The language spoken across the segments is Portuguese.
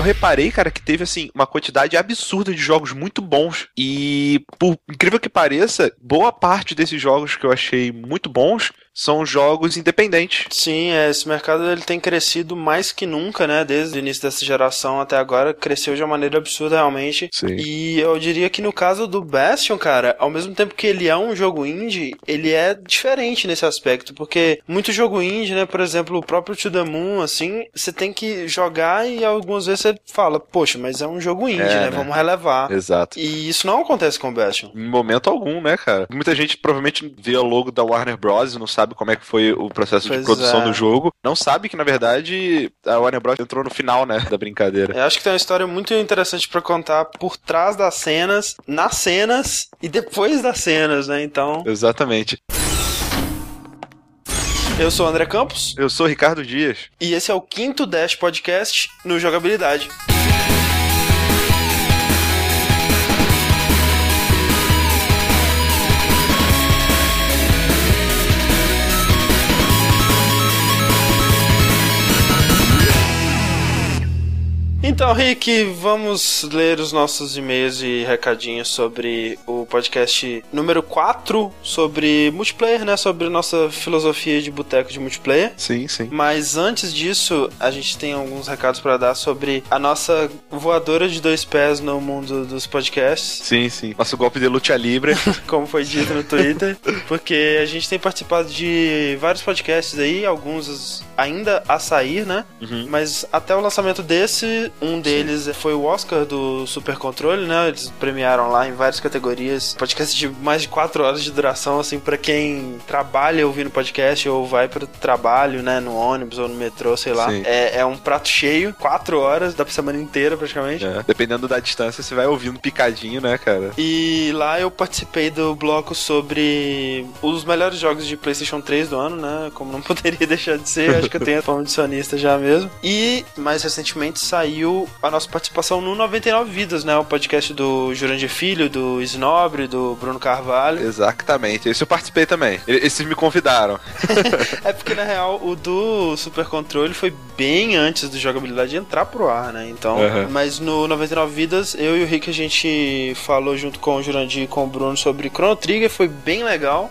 Eu reparei, cara, que teve, assim, uma quantidade absurda de jogos muito bons. E, por incrível que pareça, boa parte desses jogos que eu achei muito bons são jogos independentes. Sim, é, esse mercado ele tem crescido mais que nunca, né? Desde o início dessa geração até agora, cresceu de uma maneira absurda realmente. Sim. E eu diria que no caso do Bastion, cara, ao mesmo tempo que ele é um jogo indie, ele é diferente nesse aspecto, porque muito jogo indie, né? Por exemplo, o próprio To The Moon, assim, você tem que jogar e algumas vezes você fala, poxa, mas é um jogo indie, É, né? né? Vamos relevar. Exato. E isso não acontece com o Bastion. Em momento algum, né, cara? Muita gente provavelmente vê o logo da Warner Bros. e não sabe como é que foi o processo Pois de produção é. do jogo. Não sabe que, na verdade, a Warner Bros. entrou no final, né, da brincadeira. Eu acho que tem uma história muito interessante pra contar por trás das cenas, nas cenas e depois das cenas, né? Então, Exatamente. eu sou o André Campos Eu sou o Ricardo Dias. e esse é o quinto Dash Podcast no Jogabilidade. Então, Rick, vamos ler os nossos e-mails e recadinhos sobre o podcast número 4 sobre multiplayer, né? Sobre nossa filosofia de boteco de multiplayer. Sim, sim. Mas antes disso, a gente tem alguns recados para dar sobre a nossa voadora de dois pés no mundo dos podcasts, Sim, sim. Nosso golpe de luta livre. como foi dito no Twitter, porque a gente tem participado de vários podcasts aí, alguns ainda a sair, né? Uhum. Mas até o lançamento desse, um deles foi o Oscar do Super Controle, né? Eles premiaram lá em várias categorias. Podcast de mais de 4 horas de duração, assim, pra quem trabalha ouvindo podcast ou vai pro trabalho, né? No ônibus ou no metrô, sei lá. Sim. É, é um prato cheio, 4 horas, dá pra semana inteira praticamente. É, Dependendo da distância, você vai ouvindo picadinho, né, cara? E lá eu participei do bloco sobre os melhores jogos de PlayStation 3 do ano, né? Como não poderia deixar de ser, acho que eu tenho a fama de sonista já mesmo. E mais recentemente saiu a nossa participação no 99 Vidas, né? O podcast do Jurandir Filho, do Snobre, do Bruno Carvalho. Exatamente. Esse eu participei também. Esses me convidaram. É porque na real o do Super Controle foi bem antes do jogabilidade entrar pro ar, né? Então, Uhum. mas no 99 Vidas, eu e o Rick a gente falou junto com o Jurandir e com o Bruno sobre Chrono Trigger, foi bem legal.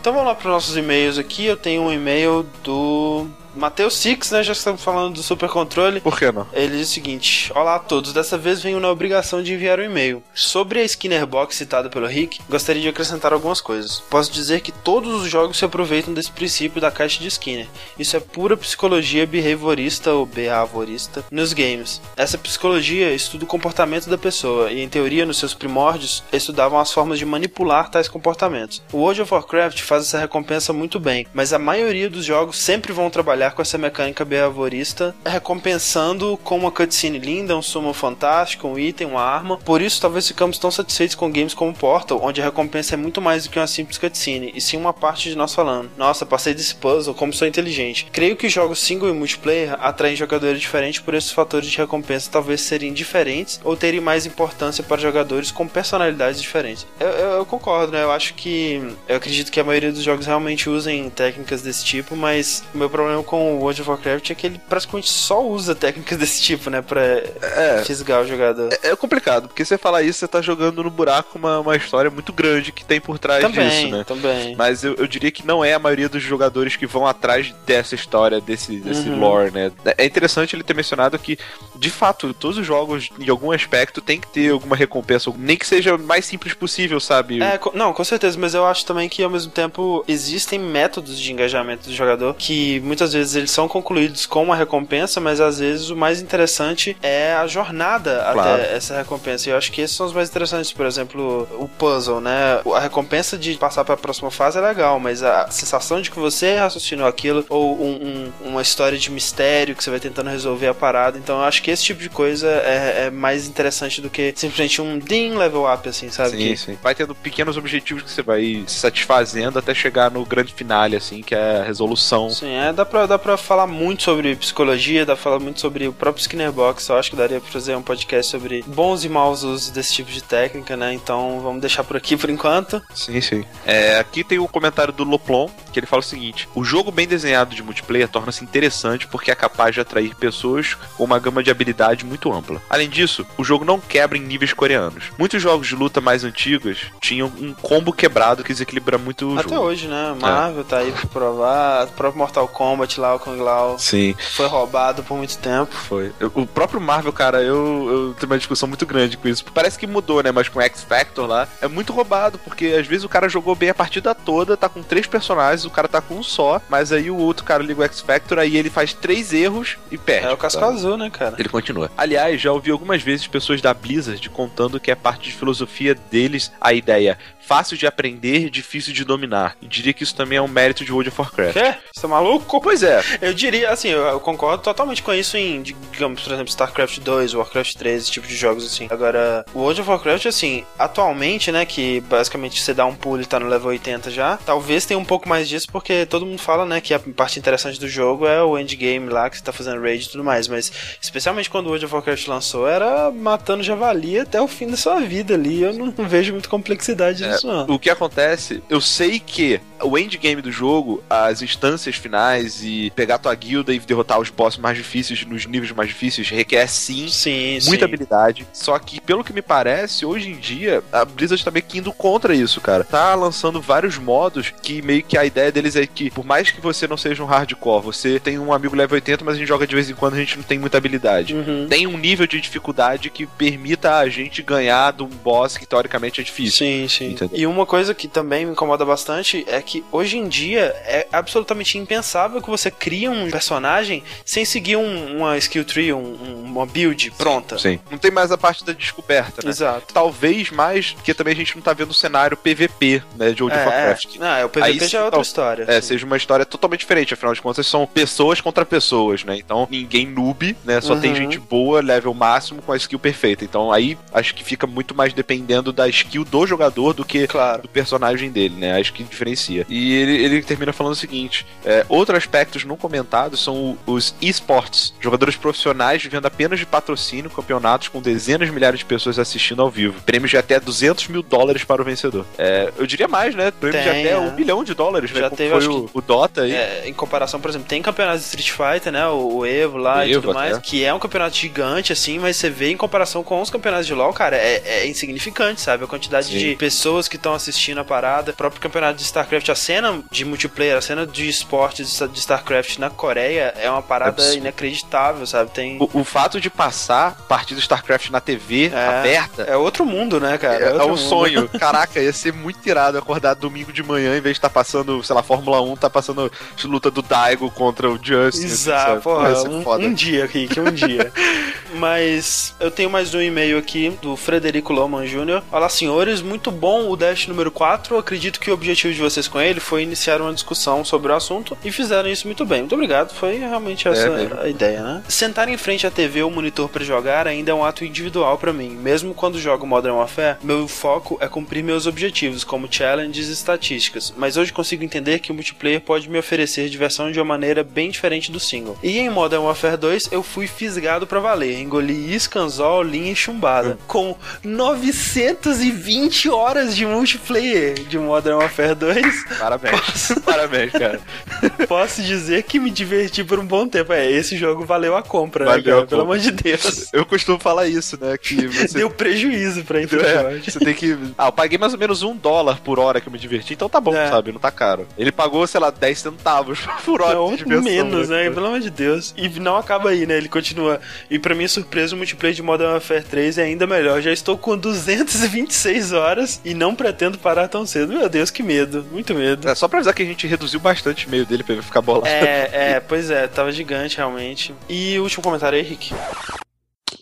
Então vamos lá para nossos e-mails aqui. Eu tenho um e-mail do Matheus Six, né? Já estamos falando do Super Controle. Por que não? Ele diz o seguinte: Olá a todos, dessa vez venho na obrigação de enviar um e-mail. Sobre a Skinner Box citada pelo Rick, gostaria de acrescentar algumas coisas. Posso dizer que todos os jogos se aproveitam desse princípio da caixa de Skinner. Isso é pura psicologia behaviorista ou behaviorista nos games. Essa psicologia estuda o comportamento da pessoa e, em teoria, nos seus primórdios, estudavam as formas de manipular tais comportamentos. O World of Warcraft faz essa recompensa muito bem, mas a maioria dos jogos sempre vão trabalhar com essa mecânica behaviorista, recompensando com uma cutscene linda, um sumo fantástico, um item, uma arma. Por isso, talvez ficamos tão satisfeitos com games como Portal, onde a recompensa é muito mais do que uma simples cutscene, e sim uma parte de nós falando: Nossa, passei desse puzzle, como sou inteligente. Creio que jogos single e multiplayer atraem jogadores diferentes por esses fatores de recompensa talvez serem diferentes ou terem mais importância para jogadores com personalidades diferentes. Eu, eu- eu concordo, né? Eu acho que. Eu acredito que a maioria dos jogos realmente usem técnicas desse tipo, mas o meu problema com o World of Warcraft é que ele praticamente só usa técnicas desse tipo, né? Pra É. fisgar o jogador. É complicado, porque você falar isso, você tá jogando no buraco uma, uma história muito grande que tem por trás também, disso, né? também. Mas eu, eu diria que não é a maioria dos jogadores que vão atrás dessa história, desse, desse Uhum. lore, né? É interessante ele ter mencionado que, de fato, todos os jogos, em algum aspecto, tem que ter alguma recompensa, nem que seja o mais simples possível, sabe? É, não, com certeza, mas eu acho também que ao mesmo tempo existem métodos de engajamento do jogador que muitas vezes eles são concluídos com uma recompensa, mas às vezes o mais interessante é a jornada Claro. até essa recompensa. E eu acho que esses são os mais interessantes, por exemplo, o puzzle, né? A recompensa de passar para a próxima fase é legal, mas a sensação de que você raciocinou aquilo ou um- um- uma história de mistério que você vai tentando resolver a parada. Então eu acho que esse tipo de coisa é, é mais interessante do que simplesmente um ding level up, assim, sabe? Sim, Que- sim. Vai tendo pequenos objetivos que você vai se satisfazendo até chegar no grande finale, assim, que é a resolução. Sim, é, dá pra, dá pra falar muito sobre psicologia, dá pra falar muito sobre o próprio Skinner Box. Eu acho que daria pra fazer um podcast sobre bons e maus usos desse tipo de técnica, né? Então vamos deixar por aqui por enquanto. Sim, sim. É, aqui tem o comentário do Loplon. que ele fala o seguinte: o jogo bem desenhado de multiplayer torna-se interessante porque é capaz de atrair pessoas com uma gama de habilidade muito ampla. Além disso, o jogo não quebra em níveis coreanos. Muitos jogos de luta mais antigos tinham um combo quebrado que desequilibra muito o Até jogo. hoje, né? Marvel tá aí pra provar. O próprio Mortal Kombat lá, o Lao, Sim, foi roubado por muito tempo. foi. Eu- O próprio Marvel, cara, eu, eu tenho uma discussão muito grande com isso. Parece que mudou, né? Mas com X Factor lá, é muito roubado, porque às vezes o cara jogou bem a partida toda, tá com três personagens, o cara tá com um só, mas aí o outro cara liga o X Factor, aí ele faz três erros e perde. É o casco sabe? azul, né, cara? Ele continua. Aliás, já ouvi algumas vezes pessoas da Blizzard contando que é parte de filosofia deles a ideia fácil de aprender, difícil de dominar. E diria que isso também é um mérito de World of Warcraft. Quê? Você tá maluco? Pois é, Eu diria, assim, eu, eu concordo totalmente com isso em, digamos, por exemplo, StarCraft 2, Warcraft 3, esse tipo de jogos, assim. Agora, o World of Warcraft, assim, atualmente, né, que basicamente você dá um pulo e tá no level 80 já, talvez tenha um pouco mais disso, porque todo mundo fala, né, que a parte interessante do jogo é o endgame lá, que você tá fazendo raid e tudo mais, mas especialmente quando o World of Warcraft lançou, era matando javali até o fim da sua vida ali, eu não, não vejo muita complexidade nisso, não. O que acontece, eu sei que o endgame do jogo, as instâncias finais e pegar tua guilda e derrotar os bosses mais difíceis nos níveis mais difíceis requer sim Sim, muita sim. habilidade. Só que, pelo que me parece, hoje em dia, a Blizzard tá meio que indo contra isso, cara. Tá lançando vários modos que meio que a ideia deles é que, por mais que você não seja um hardcore, você tem um amigo level 80, mas a gente joga de vez em quando, a gente não tem muita habilidade. Uhum. Tem um nível de dificuldade que permita a gente ganhar de um boss que teoricamente é difícil. Sim, sim. Entendeu? E uma coisa que também me incomoda bastante é que hoje em dia é absolutamente impensável que você crie um personagem sem seguir um- uma skill tree, um- um- uma build pronta. Sim. Não tem mais a parte da descoberta, né? Exato. Talvez mais, porque também a gente não tá vendo o cenário PVP, né, de World of É, Warcraft. é. Não, é, o PVP Aí já é outra tal- história. É, sim. seja uma história totalmente diferente, afinal de contas são pessoas contra pessoas, né? Então ninguém noob, né? Só tem Uhum. gente boa, level máximo, com a skill perfeita. Então aí acho que fica muito mais dependendo da skill do jogador do que Claro. do personagem dele, né? Acho que diferencia. E ele, ele termina falando o seguinte: é, outros aspectos não comentados são o- os esportes, jogadores profissionais vivendo apenas de patrocínio, campeonatos com dezenas de milhares de pessoas assistindo ao vivo, prêmios de até 200 mil dólares para o vencedor. É, eu diria mais, né? Prêmios de Tem, até é. um bilhão de dólares, né? Já Como teve, foi o, o Dota aí. É, em comparação, por exemplo, tem campeonatos de Street Fighter, né? O, o Evo lá O e Evo tudo mais, até. que é um campeonato gigante, assim, mas você vê em comparação com os campeonatos de LoL, cara, é, é insignificante, sabe? A quantidade Sim. de pessoas que estão assistindo a parada, o próprio campeonato de StarCraft, a cena de multiplayer, a cena de esportes de Star- de StarCraft na Coreia é uma parada Absurdo. inacreditável, sabe? Tem. O, o fato de passar partida de StarCraft na TV É. aberta É outro mundo, né, cara? É, é outro um mundo. sonho. Caraca, ia ser muito irado acordar domingo de manhã em vez de estar passando, sei lá, Fórmula 1, tá passando luta do Daigo contra o Justin. Exato, sabe? porra, um, um dia, Rick, um dia. Mas eu tenho mais um e-mail aqui do Frederico Loman Jr. Olá, senhores, muito bom o Dash número 4. Acredito que o objetivo de vocês com ele foi iniciar uma discussão sobre o assunto e fizeram isso muito bem. Muito obrigado, foi realmente essa É a ideia, né? Sentar em frente à TV ou monitor para jogar ainda é um ato individual para mim. Mesmo quando jogo Modern Warfare, meu foco é cumprir meus objetivos, como challenges e estatísticas. Mas hoje consigo entender que o multiplayer pode me oferecer diversão de uma maneira bem diferente do single. E em Modern Warfare 2 eu fui fisgado pra valer, engoli isca, anzol, linha e chumbada. Com 920 horas de multiplayer de Modern Warfare 2, Parabéns. Parabéns, cara. posso dizer que me diverti por um bom tempo. É, esse jogo valeu a compra, né, Valeu cara? a Pelo compra. amor de Deus. Eu costumo falar isso, né? Que você. Deu prejuízo pra É, Infinity você tem que. Ah, eu paguei mais ou menos um dólar por hora que eu me diverti, então tá bom, É. sabe? Não tá caro. Ele pagou, sei lá, 10 centavos por hora Não, de diversão. menos, né? Tipo, Pelo amor de Deus. E não acaba aí, né? Ele continua. E pra minha surpresa, o multiplayer de Modern Warfare 3 é ainda melhor. Já estou com 226 horas e não pretendo parar tão cedo. Meu Deus, que medo. Muito medo. É, só pra avisar que a gente reduziu bastante o meio dele pra ele ficar bolado. É, é, pois é, tava gigante realmente. E o último comentário aí, Rick.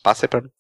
Passa aí pra mim.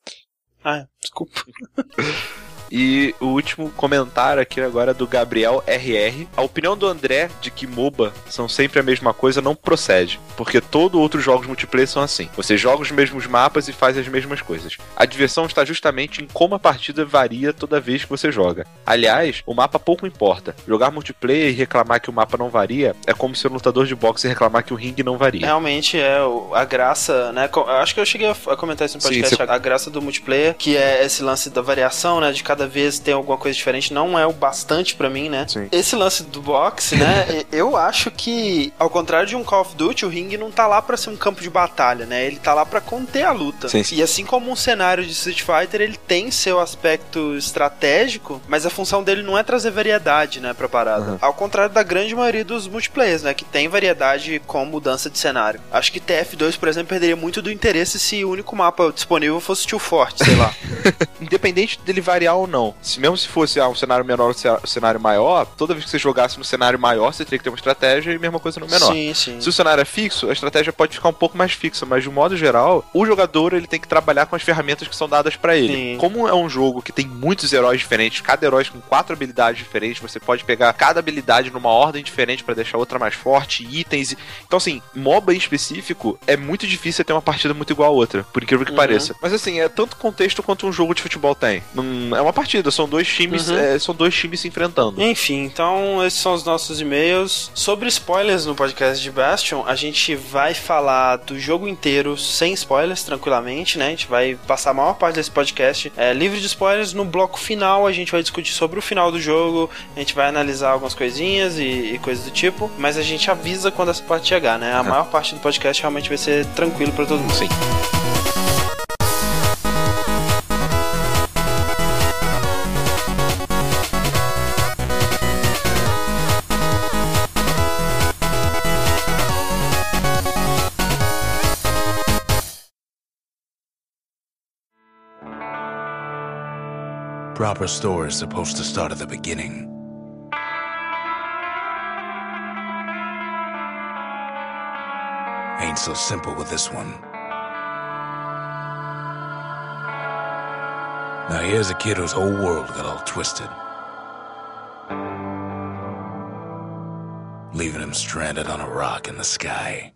Ah, desculpa. E o último comentário aqui agora é do Gabriel RR. A opinião do André de que MOBA são sempre a mesma coisa não procede, porque todo outros jogos multiplayer são assim. Você joga os mesmos mapas e faz as mesmas coisas. A diversão está justamente em como a partida varia toda vez que você joga. Aliás, o mapa pouco importa. Jogar multiplayer e reclamar que o mapa não varia é como ser um lutador de boxe e reclamar que o ringue não varia. Realmente é a graça, né? Acho que eu cheguei a comentar isso no Sim, podcast. você- A graça do multiplayer, que é esse lance da variação, né? De cada cada vez ter alguma coisa diferente não é o bastante para mim, né? Sim. Esse lance do boxe, né? eu acho que, ao contrário de um Call of Duty, o ringue não tá lá para ser um campo de batalha, né? Ele tá lá para conter a luta. Sim. E assim como um cenário de Street Fighter, ele tem seu aspecto estratégico, mas a função dele não é trazer variedade, né, pra parada. Uhum. Ao contrário da grande maioria dos multiplayers, né, que tem variedade com mudança de cenário. Acho que TF2, por exemplo, perderia muito do interesse se o único mapa disponível fosse Tio Forte, sei lá. Independente dele variar ou não. Se mesmo se fosse ah, um cenário menor ou um cenário maior, toda vez que você jogasse no cenário maior, você teria que ter uma estratégia e mesma coisa no menor. Sim, sim. Se o cenário é fixo, a estratégia pode ficar um pouco mais fixa, mas de um modo geral, o jogador ele tem que trabalhar com as ferramentas que são dadas pra ele. Sim. Como é um jogo que tem muitos heróis diferentes, cada herói com quatro habilidades diferentes, você pode pegar cada habilidade numa ordem diferente pra deixar outra mais forte, itens. e- Então assim, MOBA em específico é muito difícil ter uma partida muito igual a outra, por incrível que Uhum. pareça. Mas assim, é tanto contexto quanto um jogo de futebol tem. Não- é uma partida, são dois times, Uhum. é, são dois times se enfrentando. Enfim, então esses são os nossos e-mails. Sobre spoilers no podcast de Bastion, a gente vai falar do jogo inteiro sem spoilers, tranquilamente, né? A gente vai passar a maior parte desse podcast é, livre de spoilers. No bloco final, a gente vai discutir sobre o final do jogo, a gente vai analisar algumas coisinhas e, e coisas do tipo, mas a gente avisa quando essa parte chegar, né? A maior parte do podcast realmente vai ser tranquilo pra todo mundo. Sim. Proper story is supposed to start at the beginning. Ain't so simple with this one. Now here's a kid whose whole world got all twisted. Leaving him stranded on a rock in the sky.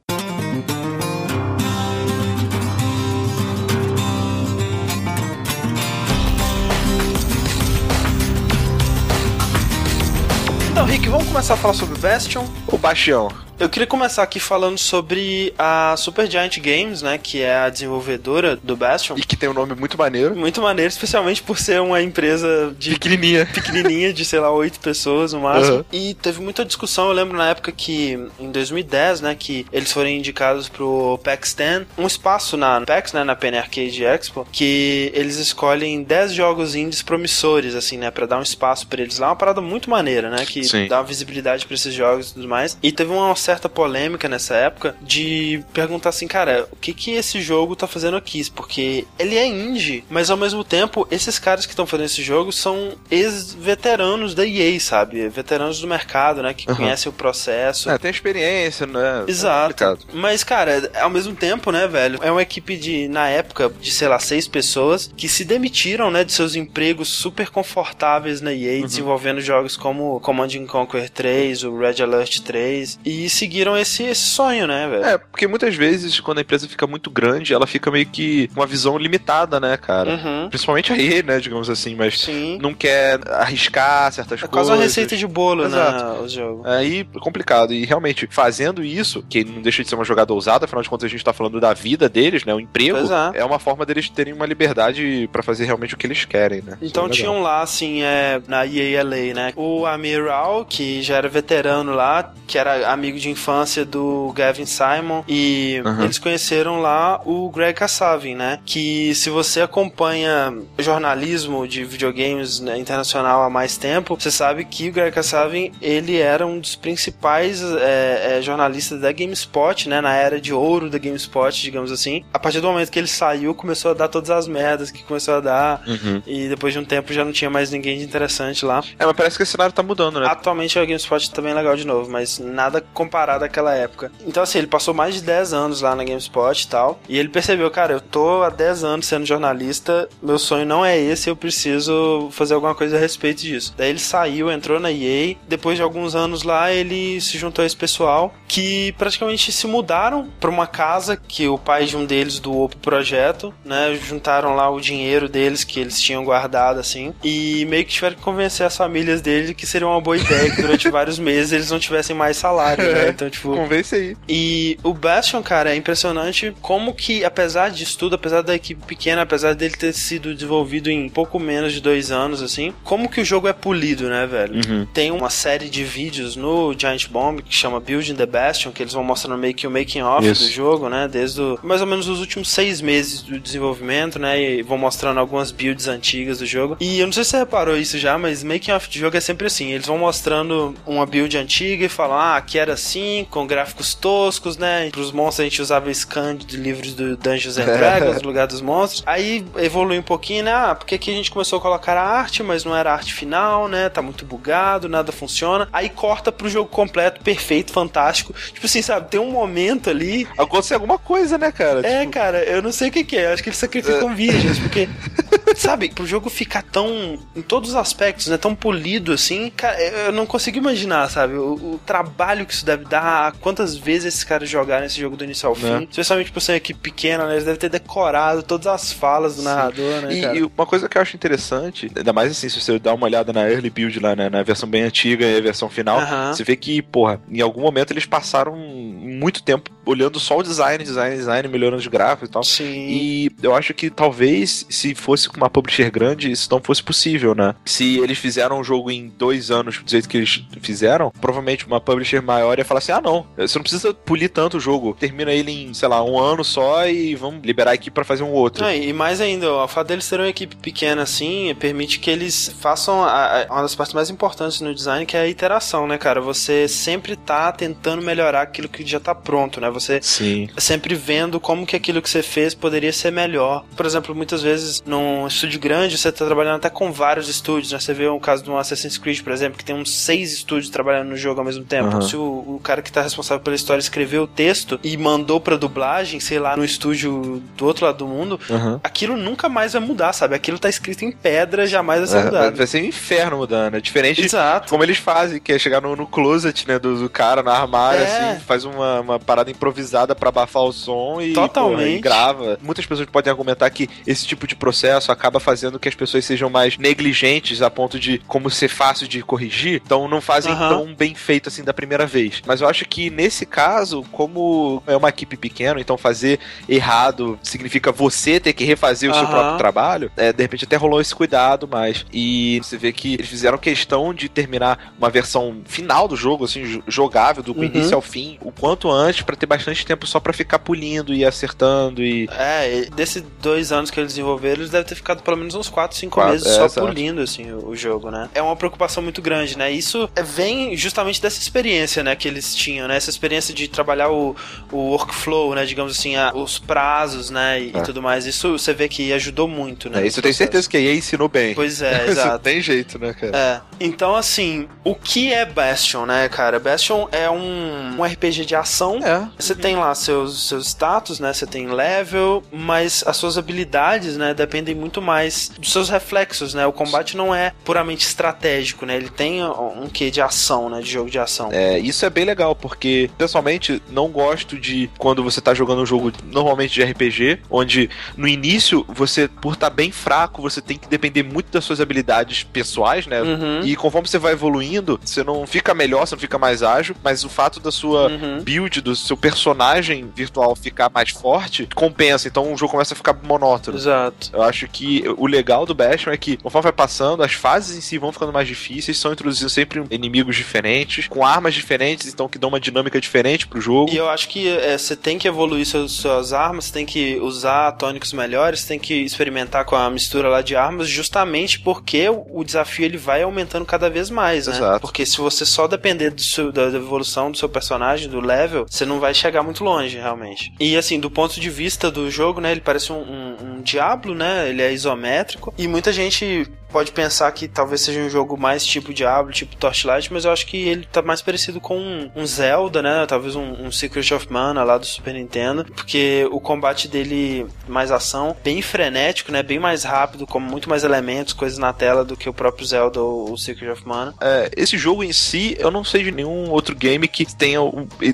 Então, Rick, vamos começar a falar sobre Bastion. O Bastião. Eu queria começar aqui falando sobre a Supergiant Games, né, que é a desenvolvedora do Bastion. E que tem um nome muito maneiro. Muito maneiro, especialmente por ser uma empresa de Pequenininha. pequenininha, de sei lá, oito pessoas no máximo. Uhum. E teve muita discussão, eu lembro na época que, em 2010, né, que eles foram indicados pro PAX 10, um espaço na PAX, né, na Penny Arcade Expo, que eles escolhem 10 jogos indies promissores, assim, né, pra dar um espaço pra eles lá, uma parada muito maneira, né, que Sim. dá visibilidade pra esses jogos e tudo mais. E teve uma certa polêmica nessa época de perguntar assim, cara, o que que esse jogo tá fazendo aqui? Porque ele é indie, mas ao mesmo tempo, esses caras que estão fazendo esse jogo são ex-veteranos da EA, sabe? Veteranos do mercado, né? Que Uhum. conhecem o processo. É, tem experiência, né? Exato. É. Mas, cara, ao mesmo tempo, né, velho? É uma equipe de, na época, de, sei lá, seis pessoas que se demitiram, né, de seus empregos super confortáveis na EA, Uhum. desenvolvendo jogos como Command and Conquer 3, o Red Alert 3, e seguiram esse, esse sonho, né, velho? É, porque muitas vezes, quando a empresa fica muito grande, ela fica meio que com uma visão limitada, né, cara? Uhum. Principalmente a EA, né, digamos assim, mas Sim. não quer arriscar certas É coisas. quase uma receita de bolo, Exato. né, o jogo. Aí, complicado. E realmente, fazendo isso, que não deixa de ser uma jogada ousada, afinal de contas a gente tá falando da vida deles, né? O emprego é. é uma forma deles terem uma liberdade pra fazer realmente o que eles querem, né? Então é tinham lá, assim, é, na EA LA, né? O Amir Rao, que já era veterano lá, que era amigo de infância do Gavin Simon, e Uhum. eles conheceram lá o Greg Kasavin, né? Que se você acompanha jornalismo de videogames né, internacional há mais tempo, você sabe que o Greg Kasavin, ele era um dos principais é, é, jornalistas da GameSpot, né? Na era de ouro da GameSpot, digamos assim. A partir do momento que ele saiu, começou a dar todas as merdas que começou a dar. Uhum. E depois de um tempo já não tinha mais ninguém de interessante lá. É, mas parece que esse cenário tá mudando, né? Atualmente a GameSpot tá bem legal de novo, mas nada comparado àquela época. Então assim, ele passou mais de 10 anos lá na GameSpot e tal, e ele percebeu, cara, eu tô há 10 anos sendo jornalista, meu sonho não é esse, eu preciso fazer alguma coisa a respeito disso. Daí ele saiu, entrou na EA, depois de alguns anos lá, ele se juntou a esse pessoal que praticamente se mudaram pra uma casa que o pai de um deles doou pro projeto, né? Juntaram lá o dinheiro deles que eles tinham guardado assim, e meio que tiveram que convencer as famílias dele que seria uma boa ideia que durante vários meses eles não tivessem mais salário, né? Né? Então, tipo. Convence aí. E o Bastion, cara, é impressionante como que, apesar disso tudo, apesar da equipe pequena, apesar dele ter sido desenvolvido em pouco menos de dois anos, assim, como que o jogo é polido, né, velho? Uhum. Tem uma série de vídeos no Giant Bomb que chama Building the Bastion, que eles vão mostrando meio que o making off do jogo, né? Desde o, mais ou menos os últimos seis meses do desenvolvimento, né? E vão mostrando algumas builds antigas do jogo. E eu não sei se você reparou isso já, mas making off de jogo é sempre assim. Eles vão mostrando uma build antiga e falam, ah, aqui era assim, com gráficos toscos, né? Para os monstros a gente usava scan de livros do Dungeons and Dragons no lugar dos monstros. Aí evolui um pouquinho, né? Ah, porque aqui a gente começou a colocar a arte, mas não era a arte final, né? Tá muito bugado, nada funciona. Aí corta pro jogo completo, perfeito, fantástico. Tipo assim, sabe? Tem um momento ali Aconteceu alguma coisa, né, cara? é, Tipo, cara, eu não sei o que, que é. Eu acho que eles sacrificam vídeos, porque. Sabe, pro jogo ficar tão. em todos os aspectos, né? Tão polido assim, cara, eu não consigo imaginar, sabe? O, o trabalho que isso deve dar, quantas vezes esses caras jogaram esse jogo do início ao fim. É. Especialmente por ser uma equipe pequena, né? Eles devem ter decorado todas as falas do narrador, né? E, e uma coisa que eu acho interessante, ainda mais assim, se você dá uma olhada na early build lá, né, na versão bem antiga e a versão final, você vê que, porra, em algum momento eles passaram muito tempo olhando só o design, design, design, melhorando os gráficos e tal. Sim. E eu acho que talvez, se fosse com uma publisher grande, isso não fosse possível, né? Se eles fizeram um jogo em dois anos do jeito que eles fizeram, provavelmente uma publisher maior ia falar assim: ah, não, você não precisa polir tanto o jogo. Termina ele em, sei lá, um ano só e vamos liberar aqui pra fazer um outro. Ah, e mais ainda, o fato deles serem uma equipe pequena assim, permite que eles façam a- a- uma das partes mais importantes no design, que é a iteração, né, cara? Você sempre tá tentando melhorar aquilo que já tá pronto, né? Você Sim. sempre vendo como que aquilo que você fez poderia ser melhor. Por exemplo, muitas vezes num estúdio grande você tá trabalhando até com vários estúdios, né? Você vê o caso de um Assassin's Creed, por exemplo, que tem uns seis estúdios trabalhando no jogo ao mesmo tempo. Aham. Se o, o cara que tá responsável pela história escreveu o texto e mandou pra dublagem, sei lá, no estúdio do outro lado do mundo, Aham. aquilo nunca mais vai mudar, sabe? Aquilo tá escrito em pedra, jamais vai ser É, vai, mudado. vai ser um inferno mudando. É diferente de Exato. como eles fazem, que é chegar no, no closet, né, do, do cara, na armário, É. assim, faz uma, uma parada improvisada pra abafar o som e, Totalmente. porra, e grava. Muitas pessoas podem argumentar que esse tipo de processo acaba fazendo que as pessoas sejam mais negligentes a ponto de como ser fácil de corrigir, então não fazem Aham. tão bem feito assim da primeira vez. Mas eu acho que nesse caso, como é uma equipe pequena, então fazer errado significa você ter que refazer o seu próprio trabalho, é, de repente até rolou esse cuidado mais. E você vê que eles fizeram questão de terminar uma versão final do jogo, assim, jo- jogável, do Uhum. início ao fim, o quanto antes, pra ter bastante tempo só pra ficar polindo e acertando e. É, desses dois anos que eles desenvolveram, eles devem ter ficado pelo menos uns 4, 5 Quatro, meses é, só exato. polindo assim, o, o jogo, né? É uma preocupação muito grande, né? Isso é- vem justamente dessa experiência, né, que eles tinham, né? Essa experiência de trabalhar o, o workflow, né? Digamos assim, a- os prazos, né? E, e É. tudo mais. Isso você vê que ajudou muito, né? É, isso eu tenho certeza que a EA ensinou bem. Pois é, exato. tem jeito, né, cara? É. Então, assim, o que é Bastion, né, cara? Bastion é um, um RPG de ação. É. Você tem lá seus, seus status, né? Você tem level, mas as suas habilidades, né, dependem muito mais dos seus reflexos, né? O combate não é puramente estratégico, né? Ele tem um quê de ação, né? De jogo de ação. É, isso é bem legal, porque pessoalmente não gosto de quando você tá jogando um jogo normalmente de RPG, onde no início você, por estar bem fraco, você tem que depender muito das suas habilidades pessoais, né? Uhum. E conforme você vai evoluindo, você não fica melhor, você não fica mais ágil, mas o fato da sua Uhum. build, do seu personagem virtual ficar mais forte, compensa. Então o jogo começa a ficar monótono. Exato. Eu acho que o legal do Bastion é que, conforme vai passando, as fases em si vão ficando mais difíceis, são introduzidos sempre inimigos diferentes, com armas diferentes, então que dão uma dinâmica diferente pro jogo. E eu acho que é, você tem que evoluir seus, suas armas, tem que usar tônicos melhores, tem que experimentar com a mistura lá de armas, justamente porque o, desafio ele vai aumentando cada vez mais, né? Exato. Porque se você só depender do seu- da, evolução do seu personagem, do level, você não vai chegar muito longe, realmente. E assim, do ponto de vista do jogo, né, ele parece um, um, um Diablo, né? Ele é isométrico. E muita gente pode pensar que talvez seja um jogo mais tipo Diablo, tipo Torchlight, mas eu acho que ele tá mais parecido com um, um Zelda, né? Talvez um, um Secret of Mana lá do Super Nintendo, porque o combate dele mais ação, bem frenético, né? Bem mais rápido, com muito mais elementos, coisas na tela do que o próprio Zelda ou o Secret of Mana. É, esse jogo em si, eu não sei de nenhum outro game que tenha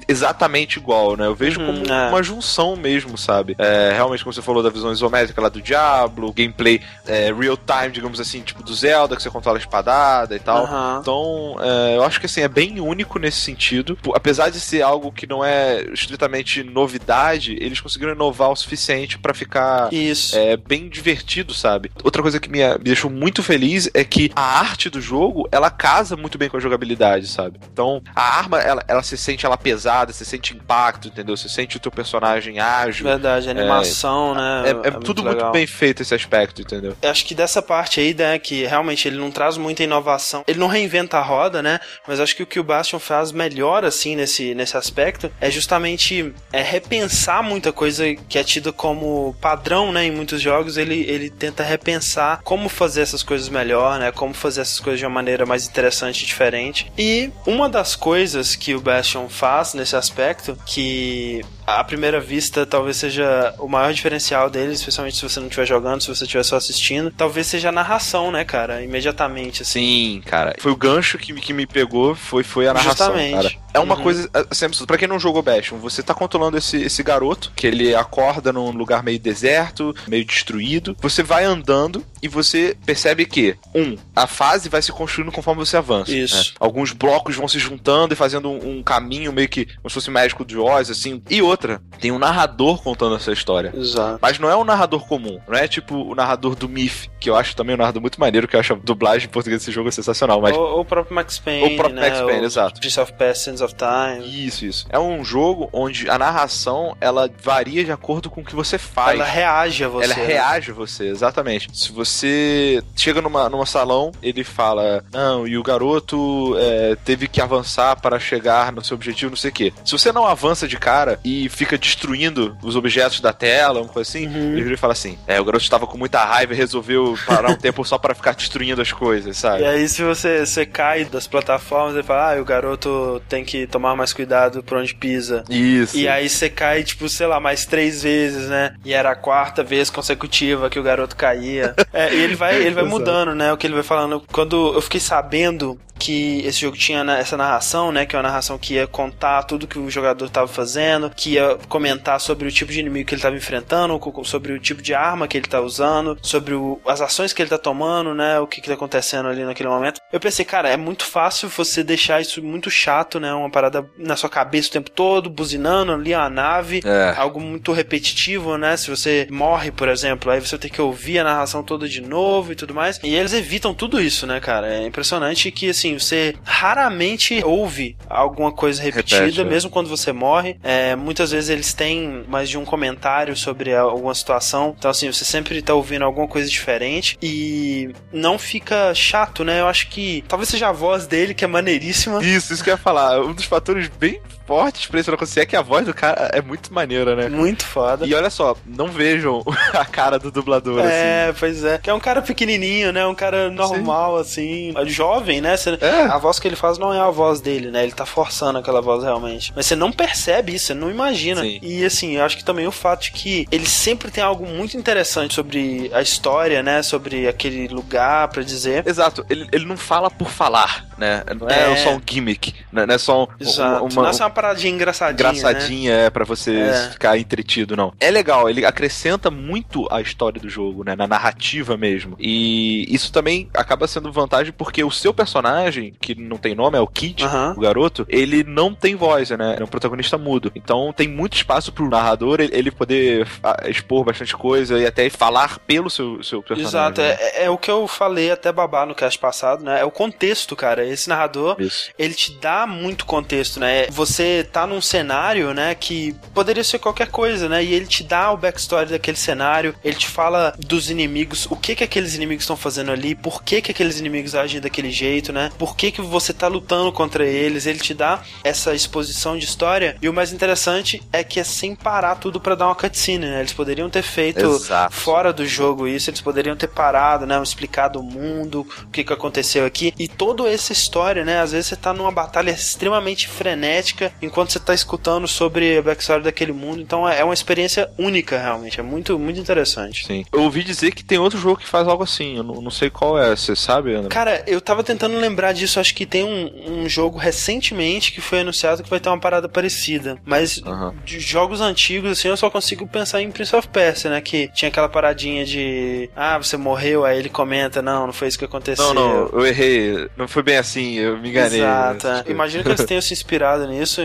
exatamente igual, né? Eu vejo Uhum, como é. uma junção mesmo, sabe? É, realmente, como você falou da visão isométrica lá do Diablo, gameplay é, real time, digamos assim, tipo do Zelda, que você controla a espadada e tal. Aham. Então, é, eu acho que assim, é bem único nesse sentido. Apesar de ser algo que não é estritamente novidade, eles conseguiram inovar o suficiente pra ficar Isso. é, bem divertido, sabe? Outra coisa que me, me deixou muito feliz é que a arte do jogo, ela casa muito bem com a jogabilidade, sabe? Então, a arma, ela, ela se sente ela pesada, você sente impacto, entendeu? Você sente o teu personagem ágil. Verdade, a animação, né? É, é tudo muito legal. bem feito esse aspecto, entendeu? Eu acho que dessa parte aí, que realmente ele não traz muita inovação. Ele não reinventa a roda, né? Mas acho que o que o Bastion faz melhor, assim, nesse, nesse aspecto, é justamente é repensar muita coisa que é tida como padrão, né, em muitos jogos. Ele, ele tenta repensar como fazer essas coisas melhor, né? Como fazer essas coisas de uma maneira mais interessante e diferente. E uma das coisas que o Bastion faz nesse aspecto, que à primeira vista talvez seja o maior diferencial dele, especialmente se você não estiver jogando, se você estiver só assistindo, talvez seja a narração, né, cara? Imediatamente, assim. Sim, cara. Foi o gancho que, me- que me pegou, foi, foi a narração, Justamente. cara. É uma Uhum. coisa, assim, absurda. pra quem não jogou Bastion, você tá controlando esse, esse garoto, que ele acorda num lugar meio deserto, meio destruído. Você vai andando e você percebe que, um, a fase vai se construindo conforme você avança. Isso. né? Alguns blocos vão se juntando e fazendo um, um caminho meio que como se fosse mágico de Oz, assim. E outra, tem um narrador contando essa história. Exato. Mas não é um narrador comum, não é tipo o narrador do Myth, que eu acho também um narrador muito maneiro, que eu acho a dublagem em português desse jogo sensacional, mas... Ou, o próprio Max Payne, O próprio né? Max Payne, o exato. Prince of Past, Sands of Time. Isso, isso. É um jogo onde a narração, ela varia de acordo com o que você faz. Ela reage a você. Ela né? reage a você, exatamente. Se você chega numa, numa salão, ele fala, não, e o garoto é, teve que avançar para chegar no seu objetivo, não sei o quê. Se você não avança de cara e fica destruindo os objetos da tela, uma coisa assim, Uhum. ele fala assim, é, o garoto estava com muita raiva e resolveu parar um tempo só para ficar destruindo as coisas, sabe? E aí, se você, você cai das plataformas e fala, ah, o garoto tem que tomar mais cuidado por onde pisa. Isso. E aí você cai, tipo, sei lá, mais três vezes, né? E era a quarta vez consecutiva que o garoto caía. É, e ele vai, ele vai mudando, né? O que ele vai falando. Quando eu fiquei sabendo que esse jogo tinha essa narração, né? Que é uma narração que ia contar tudo que o jogador estava fazendo, que ia comentar sobre o tipo de inimigo que ele estava enfrentando, sobre o tipo de arma que ele tá usando, sobre o- as ações que ele tá tomando, né? O que que tá acontecendo ali naquele momento. Eu pensei, cara, é muito fácil você deixar isso muito chato, né? Uma parada na sua cabeça o tempo todo, buzinando ali a nave É. algo muito repetitivo, né? Se você morre, por exemplo, aí você tem que ouvir a narração toda de novo e tudo mais. E eles evitam tudo isso, né, cara? É impressionante que, assim, você raramente ouve alguma coisa repetida, Repete, é. mesmo quando você morre. É, muitas vezes eles têm mais de um comentário sobre alguma situação. Então, assim, você sempre tá ouvindo alguma coisa diferente e não fica chato, né? Eu acho que talvez seja a voz dele, que é maneiríssima. Isso, isso que eu ia falar. Um dos fatores bem fortes pra isso acontecer é que a voz do cara é muito maneira, né? Muito foda. E olha só, não vejam a cara do dublador, assim. É, pois é. Que é um cara pequenininho, né? Um cara normal, assim. Jovem, né? Você- É. A voz que ele faz não é a voz dele, né? Ele tá forçando aquela voz realmente. Mas você não percebe isso, você não imagina. Sim. E assim, eu acho que também o fato de que ele sempre tem algo muito interessante sobre a história, né? Sobre aquele lugar pra dizer. Exato, ele, ele não fala por falar, né? Não é, É. só um gimmick, né? não é só um, Exato. uma, não é só uma paradinha engraçadinha. Né? engraçadinha é para você É. ficar entretido, não. É legal, ele acrescenta muito a história do jogo, né? Na narrativa mesmo. E isso também acaba sendo vantagem porque o seu personagem, que não tem nome, é o Kid, Aham. o garoto, ele não tem voz, né? É um protagonista mudo. Então tem muito espaço pro narrador ele- poder ah, expor bastante coisa e até falar pelo seu, seu personagem. Exato, né? é, é o que eu falei até babar no cast passado, né? É o contexto, cara. Esse narrador, Isso. ele te dá muito contexto, né? Você tá num cenário, né, que poderia ser qualquer coisa, né? E ele te dá o backstory daquele cenário, ele te fala dos inimigos, o que que aqueles inimigos estão fazendo ali, por que que aqueles inimigos agem daquele jeito, né? Por que que você tá lutando contra eles? Ele te dá essa exposição de história. E o mais interessante é que é sem parar tudo pra dar uma cutscene, né? Eles poderiam ter feito Exato. fora do jogo isso, eles poderiam ter parado, né? Explicado o mundo, o que que aconteceu aqui. E toda essa história, né? Às vezes você tá numa batalha extremamente frenética enquanto você tá escutando sobre a backstory daquele mundo. Então é uma experiência única, realmente. É muito, muito interessante. Sim. Eu ouvi dizer que tem outro jogo que faz algo assim. Eu não, não sei qual é. Você sabe, André? Cara, eu tava tentando lembrar disso. Acho que tem um, um jogo recentemente que foi anunciado que vai ter uma parada parecida. Mas Aham. de jogos antigos, assim, eu só consigo pensar em Prince of Persia, né? Que tinha aquela paradinha de. Ah, você morreu, aí ele comenta, não, não foi isso que aconteceu. Não, não, eu errei. Não foi bem assim, eu me enganei. Exato. é. Imagino que eles tenham se inspirado nisso,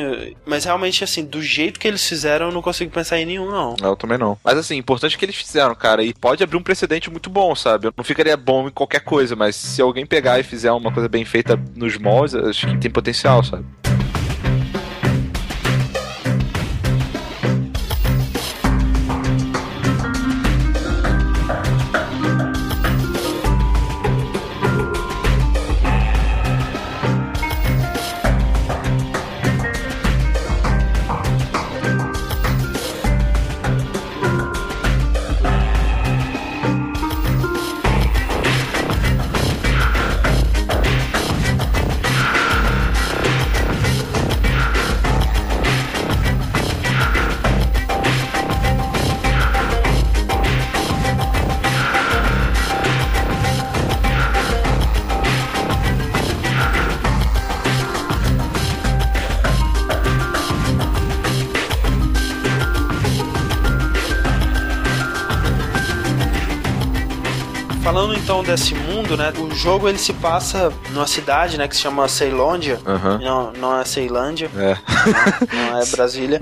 mas realmente, assim, do jeito que eles fizeram, eu não consigo pensar em nenhum, não. Eu também não. Mas assim, importante que eles fizeram, cara. E pode abrir um precedente muito bom, sabe? Eu não ficaria bom em qualquer coisa, mas se alguém pegar e fizer uma coisa bem feita nos moldes, acho que tem potencial, sabe? Desse mundo, né? O jogo ele se passa numa cidade, né? Que se chama Ceilândia. Aham. Não, não é Ceilândia, É. não é Brasília.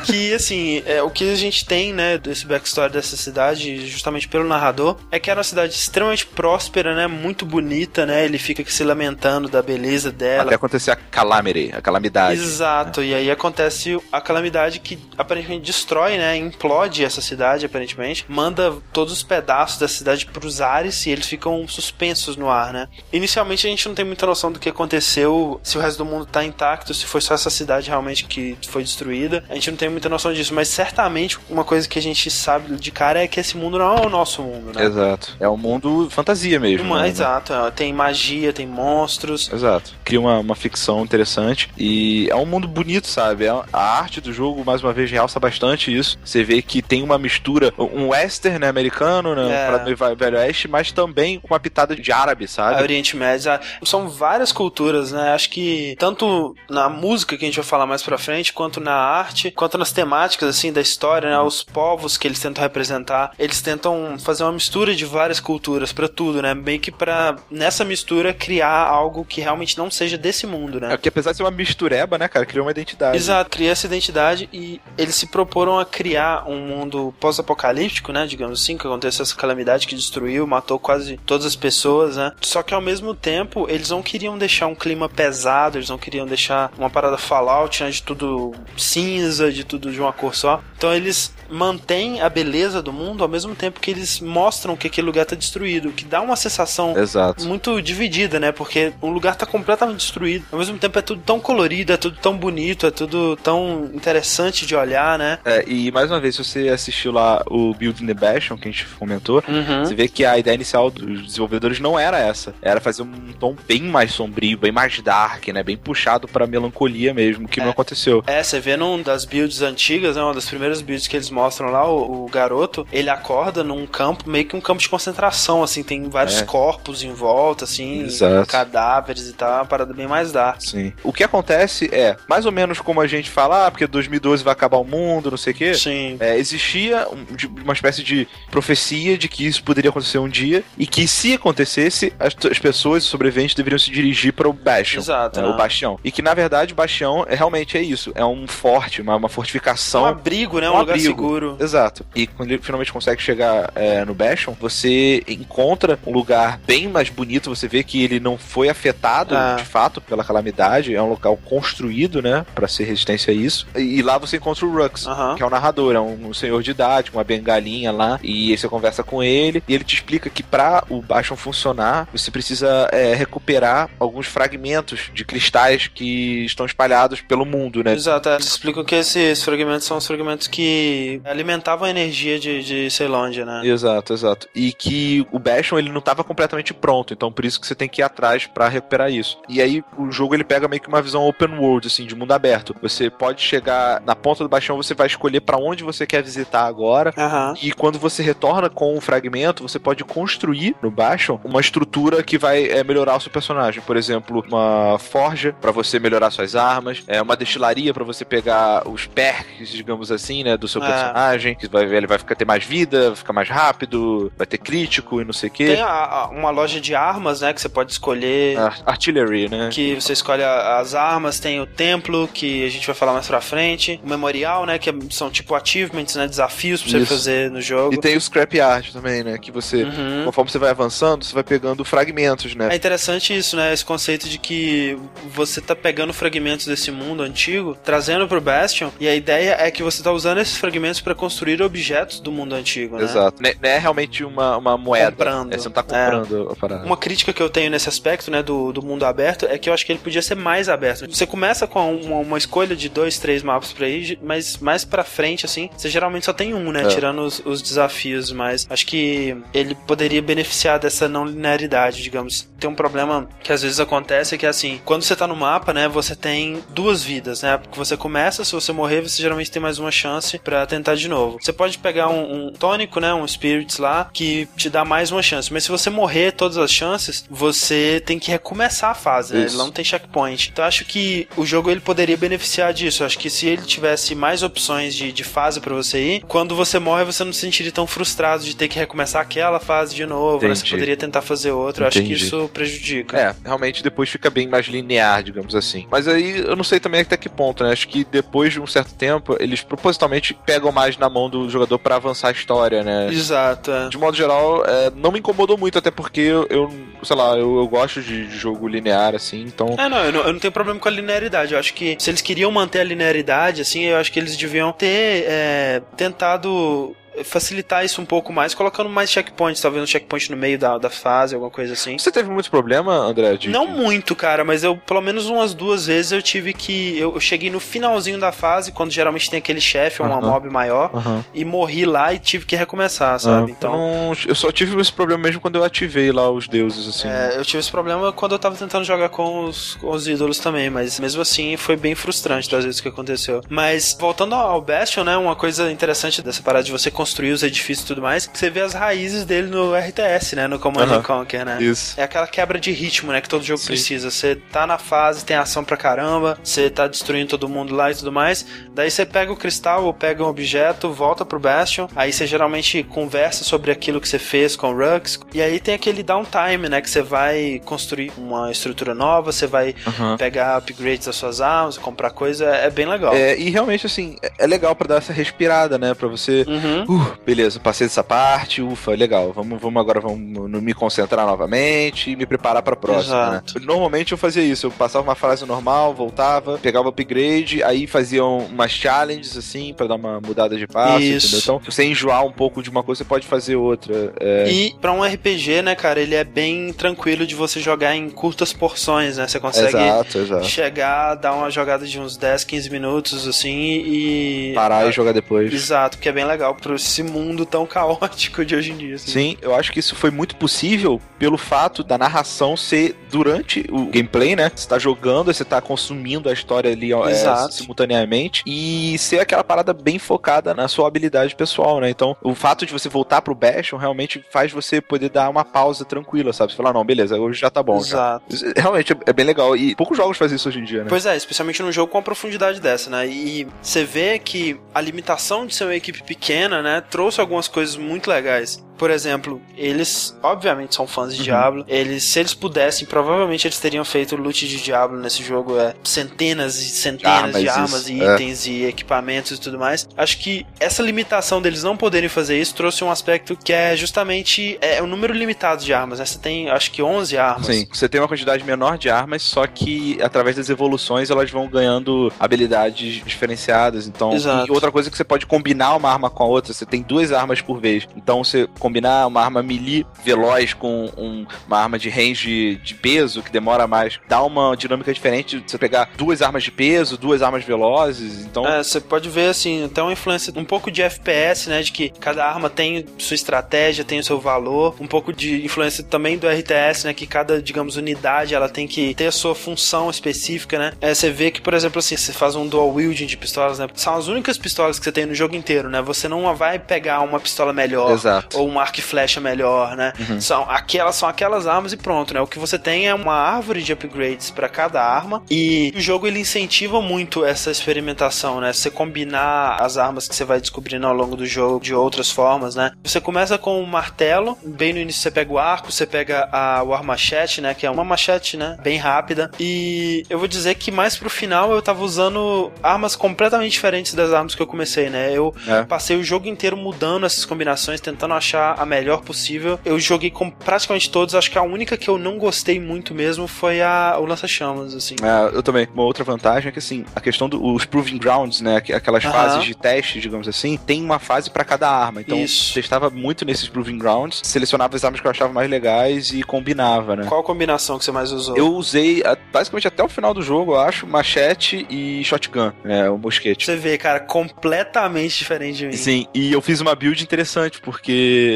Que assim, é, o que a gente tem, né, desse backstory dessa cidade, justamente pelo narrador, é que era uma cidade extremamente próspera, né? Muito bonita, né? Ele fica se lamentando da beleza dela. Até acontecer a calamity, a calamidade. Exato, e aí acontece a calamidade que aparentemente destrói, né? Implode essa cidade, aparentemente. Manda todos os pedaços da cidade pros ares e eles ficam suspensos no ar, né? Inicialmente a gente não tem muita noção do que aconteceu, se o resto do mundo tá intacto, se foi só essa cidade realmente que foi destruída. A gente não tem muita noção disso, mas certamente uma coisa que a gente sabe de cara é que esse mundo não é o nosso mundo, né? Exato. É um mundo fantasia mesmo. Uma- né? Exato, é, tem magia, tem monstros. Exato. Cria uma, uma ficção interessante e é um mundo bonito, sabe? É- A arte do jogo, mais uma vez, realça bastante isso. Você vê que tem uma mistura, um western né, americano, né? É. Meio velho oeste, mas também com uma pitada de árabe, A sabe? Oriente Médio. São várias culturas, né? Acho que tanto na música que a gente vai falar mais pra frente, quanto na arte, quanto nas temáticas, assim, da história, né? Os povos que eles tentam representar, eles tentam fazer uma mistura de várias culturas pra tudo, né? Meio que pra, nessa mistura, criar algo que realmente não seja desse mundo, né? É porque apesar de ser uma mistureba, né, cara, criou uma identidade. Exato, cria essa identidade e eles se proporam a criar um mundo pós-apocalíptico, né? Digamos assim, que aconteceu essa calamidade que destruiu, matou quase todas as pessoas, né? Só que ao mesmo tempo, eles não queriam deixar um clima pesado, eles não queriam deixar uma parada Fallout, né? De tudo cinza, de tudo de uma cor só. Então eles mantêm a beleza do mundo ao mesmo tempo que eles mostram que aquele lugar tá destruído, o que dá uma sensação Exato. muito dividida, né? Porque o lugar tá completamente destruído. Ao mesmo tempo é tudo tão colorido, é tudo tão bonito, é tudo tão interessante de olhar, né? É, e mais uma vez, se você assistiu lá o Building the Bastion, que a gente comentou, Uhum. você vê que a ideia inicial dos desenvolvedores não era essa. Era fazer um tom bem mais sombrio, bem mais dark, né? Bem puxado pra melancolia mesmo, que não aconteceu. É, você vê num das builds antigas, né? Uma das primeiras builds que eles mostram lá, o, o garoto, ele acorda num campo, meio que um campo de concentração, assim, tem vários É. corpos em volta, assim, Exato. cadáveres e tal, uma parada bem mais dark. Sim. O que acontece é, mais ou menos como a gente fala, ah, porque 2012 vai acabar o mundo, não sei o quê. Sim. É, existia um- uma espécie de profecia de que isso poderia acontecer um dia e que se acontecesse, as, as pessoas os sobreviventes deveriam se dirigir para o Bastion. Exato, né? O Bastião. E que na verdade o Bastião é, realmente é isso. É um forte, uma, uma fortificação. um abrigo, né? Um, um lugar abrigo. seguro. Exato. E quando ele finalmente consegue chegar é, no Bastion, você encontra um lugar bem mais bonito. Você vê que ele não foi afetado Ah. de fato pela calamidade. É um local construído, né, Pra ser resistência a isso. E, e lá você encontra o Rux, que é o narrador, é um, um senhor de idade com uma bengalinha lá. E aí você conversa com ele e ele te explica que pra o Bastion funcionar, você precisa é, recuperar alguns fragmentos de cristais que estão espalhados pelo mundo, né? Exato, eles explicam que esse esses fragmentos são os fragmentos que alimentavam a energia de, de Ceilândia, né? Exato, exato. E que o Bastion ele não estava completamente pronto, então por isso que você tem que ir atrás para recuperar isso. E aí o jogo ele pega meio que uma visão open world, assim, de mundo aberto. Você pode chegar na ponta do Bastion, você vai escolher para onde você quer visitar agora. Aham. E quando você retorna com o fragmento, você pode construir no Bastion uma estrutura que vai é, melhorar o seu personagem. Por exemplo, uma forja para você melhorar suas armas, é uma destilaria para você pegar os perks, digamos assim, né, do seu É. personagem, que vai, ele vai ficar ter mais vida, vai ficar mais rápido, vai ter crítico e não sei o quê. Tem a- a- uma loja de armas, né? Que você pode escolher. Ar- Artillery, né? Que você escolhe a- as armas, tem o templo, que a gente vai falar mais pra frente, o memorial, né, que é- são tipo achievements, né, desafios pra você Isso. fazer no jogo. E tem o scrap art também, né? Que você, Uhum. conforme você vai avançando, você vai pegando fragmentos, né? É interessante isso, né? Esse conceito de que você tá pegando fragmentos desse mundo antigo, trazendo pro Bastion, e a ideia é que você tá usando esses fragmentos pra construir objetos do mundo antigo, né? Exato. Não é- não é realmente uma, uma moeda. Comprando. É, você não tá comprando a parada. Uma crítica que eu tenho nesse aspecto, né, do, do mundo aberto, é que eu acho que ele podia ser mais aberto. Você começa com uma, uma escolha de dois, três mapas pra ir, mas mais pra frente, assim, você geralmente só tem um, né, É. tirando os, os desafios, mas acho que ele poderia beneficiar dessa não linearidade, digamos. Tem um problema que às vezes acontece, que é assim, quando você tá no mapa, né, você tem duas vidas, né, porque você começa, se você morrer, você geralmente tem mais uma chance pra tentar de novo. Você pode pegar um, um tônico, né, um spirits lá, que te dá mais uma chance, mas se você morrer todas as chances, você tem que recomeçar a fase, né? Ele não tem checkpoint. Então eu acho que o jogo ele poderia beneficiar disso. Eu acho que se ele tivesse mais opções de, de fase pra você ir, quando você morre, você não se sentiria tão frustrado de ter que recomeçar aquela fase de novo, né? Você poderia tentar fazer outra. Eu acho que isso prejudica. É, realmente depois fica bem mais linear, digamos assim. Mas aí eu não sei também até que ponto, né? Acho que depois de um certo tempo, eles propositalmente pegam mais na mão do jogador pra avançar a história, né? Exato. é. De modo geral, é, não me incomodou muito, até porque eu, eu, sei lá, eu, eu gosto de, de jogo linear, assim, então. É, não eu, não, eu não tenho problema com a linearidade. Eu acho que se eles queriam manter a linearidade, assim, eu acho que eles deviam ter é, tentado facilitar isso um pouco mais, colocando mais checkpoints, talvez um checkpoint no meio da, da fase, alguma coisa assim. Você teve muito problema, André? De, Não muito, cara, mas eu, pelo menos umas duas vezes, eu tive que. Eu, eu cheguei no finalzinho da fase, quando geralmente tem aquele chefe ou uma Aham. mob maior, Aham. e morri lá e tive que recomeçar, sabe? Ah, então. eu, só tive esse problema mesmo quando eu ativei lá os deuses, assim. É, eu tive esse problema quando eu tava tentando jogar com os, com os ídolos também, mas mesmo assim foi bem frustrante das vezes que aconteceu. Mas voltando ao Bastion, né, uma coisa interessante dessa parada de você construir os edifícios e tudo mais, você vê as raízes dele no RTS, né, no Command and Conquer, né? Isso. É aquela quebra de ritmo, né, que todo jogo Sim. precisa. Você tá na fase, tem ação pra caramba, você tá destruindo todo mundo lá e tudo mais. Daí você pega o cristal ou pega um objeto, volta pro Bastion, aí você geralmente conversa sobre aquilo que você fez com o Rux, e aí tem aquele downtime, né, que você vai construir uma estrutura nova, você vai Aham. pegar upgrades das suas armas, comprar coisa, é bem legal. É, e realmente, assim, é- é legal pra dar essa respirada, né? Pra você. Uhum. Uh, beleza, passei dessa parte, ufa, legal. Vamos, vamos agora vamos me concentrar novamente e me preparar pra próxima, né? Normalmente eu fazia isso, eu passava uma frase normal, voltava, pegava o upgrade, aí faziam umas challenges, assim, pra dar uma mudada de passo, Isso. entendeu? Então, se você enjoar um pouco de uma coisa, você pode fazer outra. É, E pra um RPG, né, cara, ele é bem tranquilo de você jogar em curtas porções, né? Você consegue exato, exato. chegar, dar uma jogada de uns 10, 15 minutos, assim, e. Parar e jogar depois. Exato, porque é bem legal pra esse mundo tão caótico de hoje em dia. Assim. Sim, eu acho que isso foi muito possível pelo fato da narração ser durante o gameplay, né? Você tá jogando, você tá consumindo a história ali é, simultaneamente e ser aquela parada bem focada na sua habilidade pessoal, né? Então, o fato de você voltar pro Bastion realmente faz você poder dar uma pausa tranquila, sabe? Você falar, não, beleza, hoje já tá bom. Já. Exato. Isso Realmente é- é bem legal. E poucos jogos fazem isso hoje em dia, né? Pois é, especialmente num jogo com uma profundidade dessa, né? E você vê que a limitação de ser uma equipe pequena, né, trouxe algumas coisas muito legais. Por exemplo, eles, obviamente, são fãs de Uhum. Diablo. Eles, se eles pudessem, provavelmente eles teriam feito loot de Diablo nesse jogo. É centenas e centenas de Armas, isso, e é. itens e equipamentos e tudo mais. Acho que essa limitação deles não poderem fazer isso trouxe um aspecto que é justamente é um número limitado de armas. Né? Você tem, acho que 11 armas. Sim, você tem uma quantidade menor de armas, só que através das evoluções elas vão ganhando habilidades diferenciadas. Então, e outra coisa é que você pode combinar uma arma com a outra, você tem duas armas por vez. Então, você combinar uma arma melee veloz com um- uma arma de range de peso que demora mais, dá uma dinâmica diferente de você pegar duas armas de peso, duas armas velozes, então... É, você pode ver, assim, até uma influência um pouco de FPS, né? De que cada arma tem sua estratégia, tem o seu valor. Um pouco de influência também do RTS, né? Que cada, digamos, unidade ela tem que ter a sua função específica, né? É, você vê que, por exemplo, assim, você faz um dual wielding de pistolas, né? São as únicas pistolas que você tem no jogo inteiro, né? Você não vai pegar uma pistola melhor Exato. ou um arco e flecha melhor, né? São aquelas são aquelas armas e pronto, né? O que você tem é uma árvore de upgrades para cada arma e o jogo ele incentiva muito essa experimentação, né? Você combinar as armas que você vai descobrindo ao longo do jogo de outras formas, né? Você começa com o martelo, bem no início você pega o arco, você pega a War Machete, né? Que é uma machete, né? Bem rápida. E eu vou dizer que mais pro final eu tava usando armas completamente diferentes das armas que eu comecei, né? Eu É. passei o jogo inteiro mudando essas combinações, tentando achar a melhor possível. Eu joguei com praticamente todos, acho que a única que eu não gostei muito mesmo foi a, o lança-chamas, assim. É, eu também. Uma outra vantagem é que, assim, a questão dos Proving Grounds, né? aqu- Aquelas Aham. fases de teste, digamos assim, tem uma fase pra cada arma. Então, Isso. testava muito nesses Proving Grounds, selecionava as armas que eu achava mais legais e combinava, né? Qual combinação que você mais usou? Eu usei basicamente até o final do jogo, eu acho, machete e shotgun, né? O mosquete. Você vê, cara, completamente diferente de mim. Sim, e eu fiz uma build interessante, porque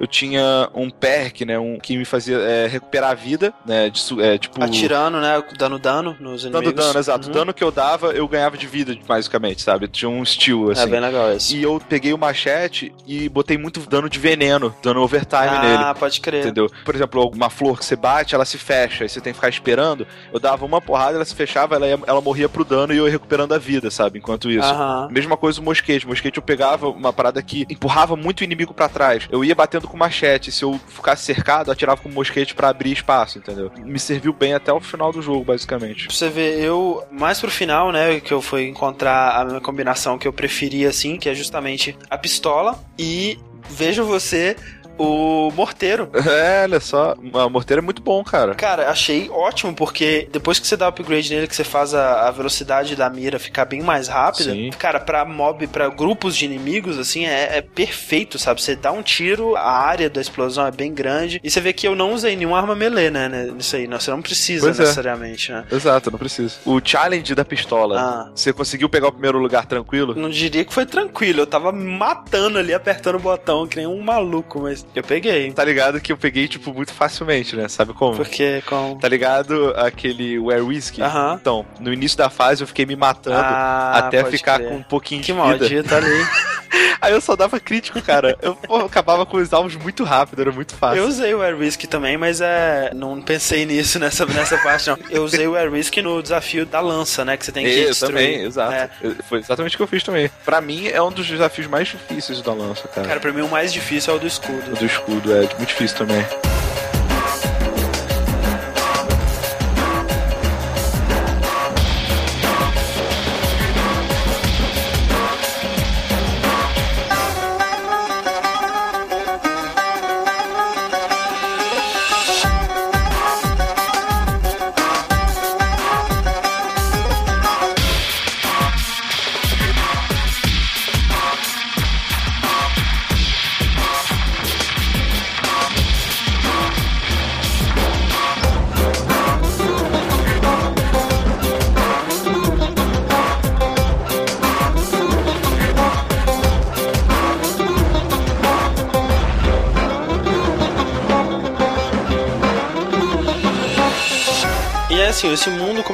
eu tinha um perk, né? Um que me fazia é, recuperar a vida, né? De, é, tipo. Atirando, né? Dando dano nos Dando inimigos. dano, exato. Uhum. O dano que eu dava, eu ganhava de vida, basicamente, sabe? Tinha um steal, assim. É bem legal esse. E eu peguei o machete e botei muito dano de veneno, dando overtime nele. ah, pode crer. Entendeu? Por exemplo, uma flor que você bate, ela se fecha, aí você tem que ficar esperando. Eu dava uma porrada, ela se fechava, ela, ia- ela morria pro dano e eu ia recuperando a vida, sabe? Enquanto isso. Aham. Mesma coisa o mosquete. O mosquete eu pegava uma parada que empurrava muito o inimigo pra trás. Eu ia batendo com machete. Se eu ficasse cercado, atirava com mosquete pra abrir espaço, entendeu? Me serviu bem até o final do jogo, basicamente. Pra você ver, eu, mais pro final, né, que eu fui encontrar a minha combinação que eu preferia, assim, que é justamente a pistola e vejo você, o morteiro. É, olha só. O morteiro é muito bom, cara. Cara, achei ótimo, porque depois que você dá upgrade nele, que você faz a, a velocidade da mira ficar bem mais rápida, Sim. cara, pra mob, pra grupos de inimigos, assim, é, é perfeito, sabe? Você dá um tiro, a área da explosão é bem grande, e você vê que eu não usei nenhuma arma melee, né, né, nisso aí, você não precisa Pois é. necessariamente, né? Exato, não preciso. O challenge da pistola. Ah. Você conseguiu pegar o primeiro lugar tranquilo? Não diria que foi tranquilo, eu tava matando ali, apertando o botão, que nem um maluco, mas eu peguei. Tá ligado que eu peguei, tipo, muito facilmente, né? Sabe como? Porque com. Tá ligado aquele Where Whiskey? Aham. Então, no início da fase eu fiquei me matando Ah, até ficar crer. com um pouquinho Que de vida. maldito ali. Aí eu só dava crítico, cara. Eu acabava com os alvos muito rápido, era muito fácil. Eu usei o Air Risk também, mas é. Não pensei nisso nessa, nessa parte, não. Eu usei o Air Risk no desafio da lança, né? Que você tem que eu destruir. também, exato. É. Foi exatamente o que eu fiz também. Pra mim, é um dos desafios mais difíceis da lança, cara. Cara, pra mim o mais difícil é o do escudo. Do escudo é muito difícil também.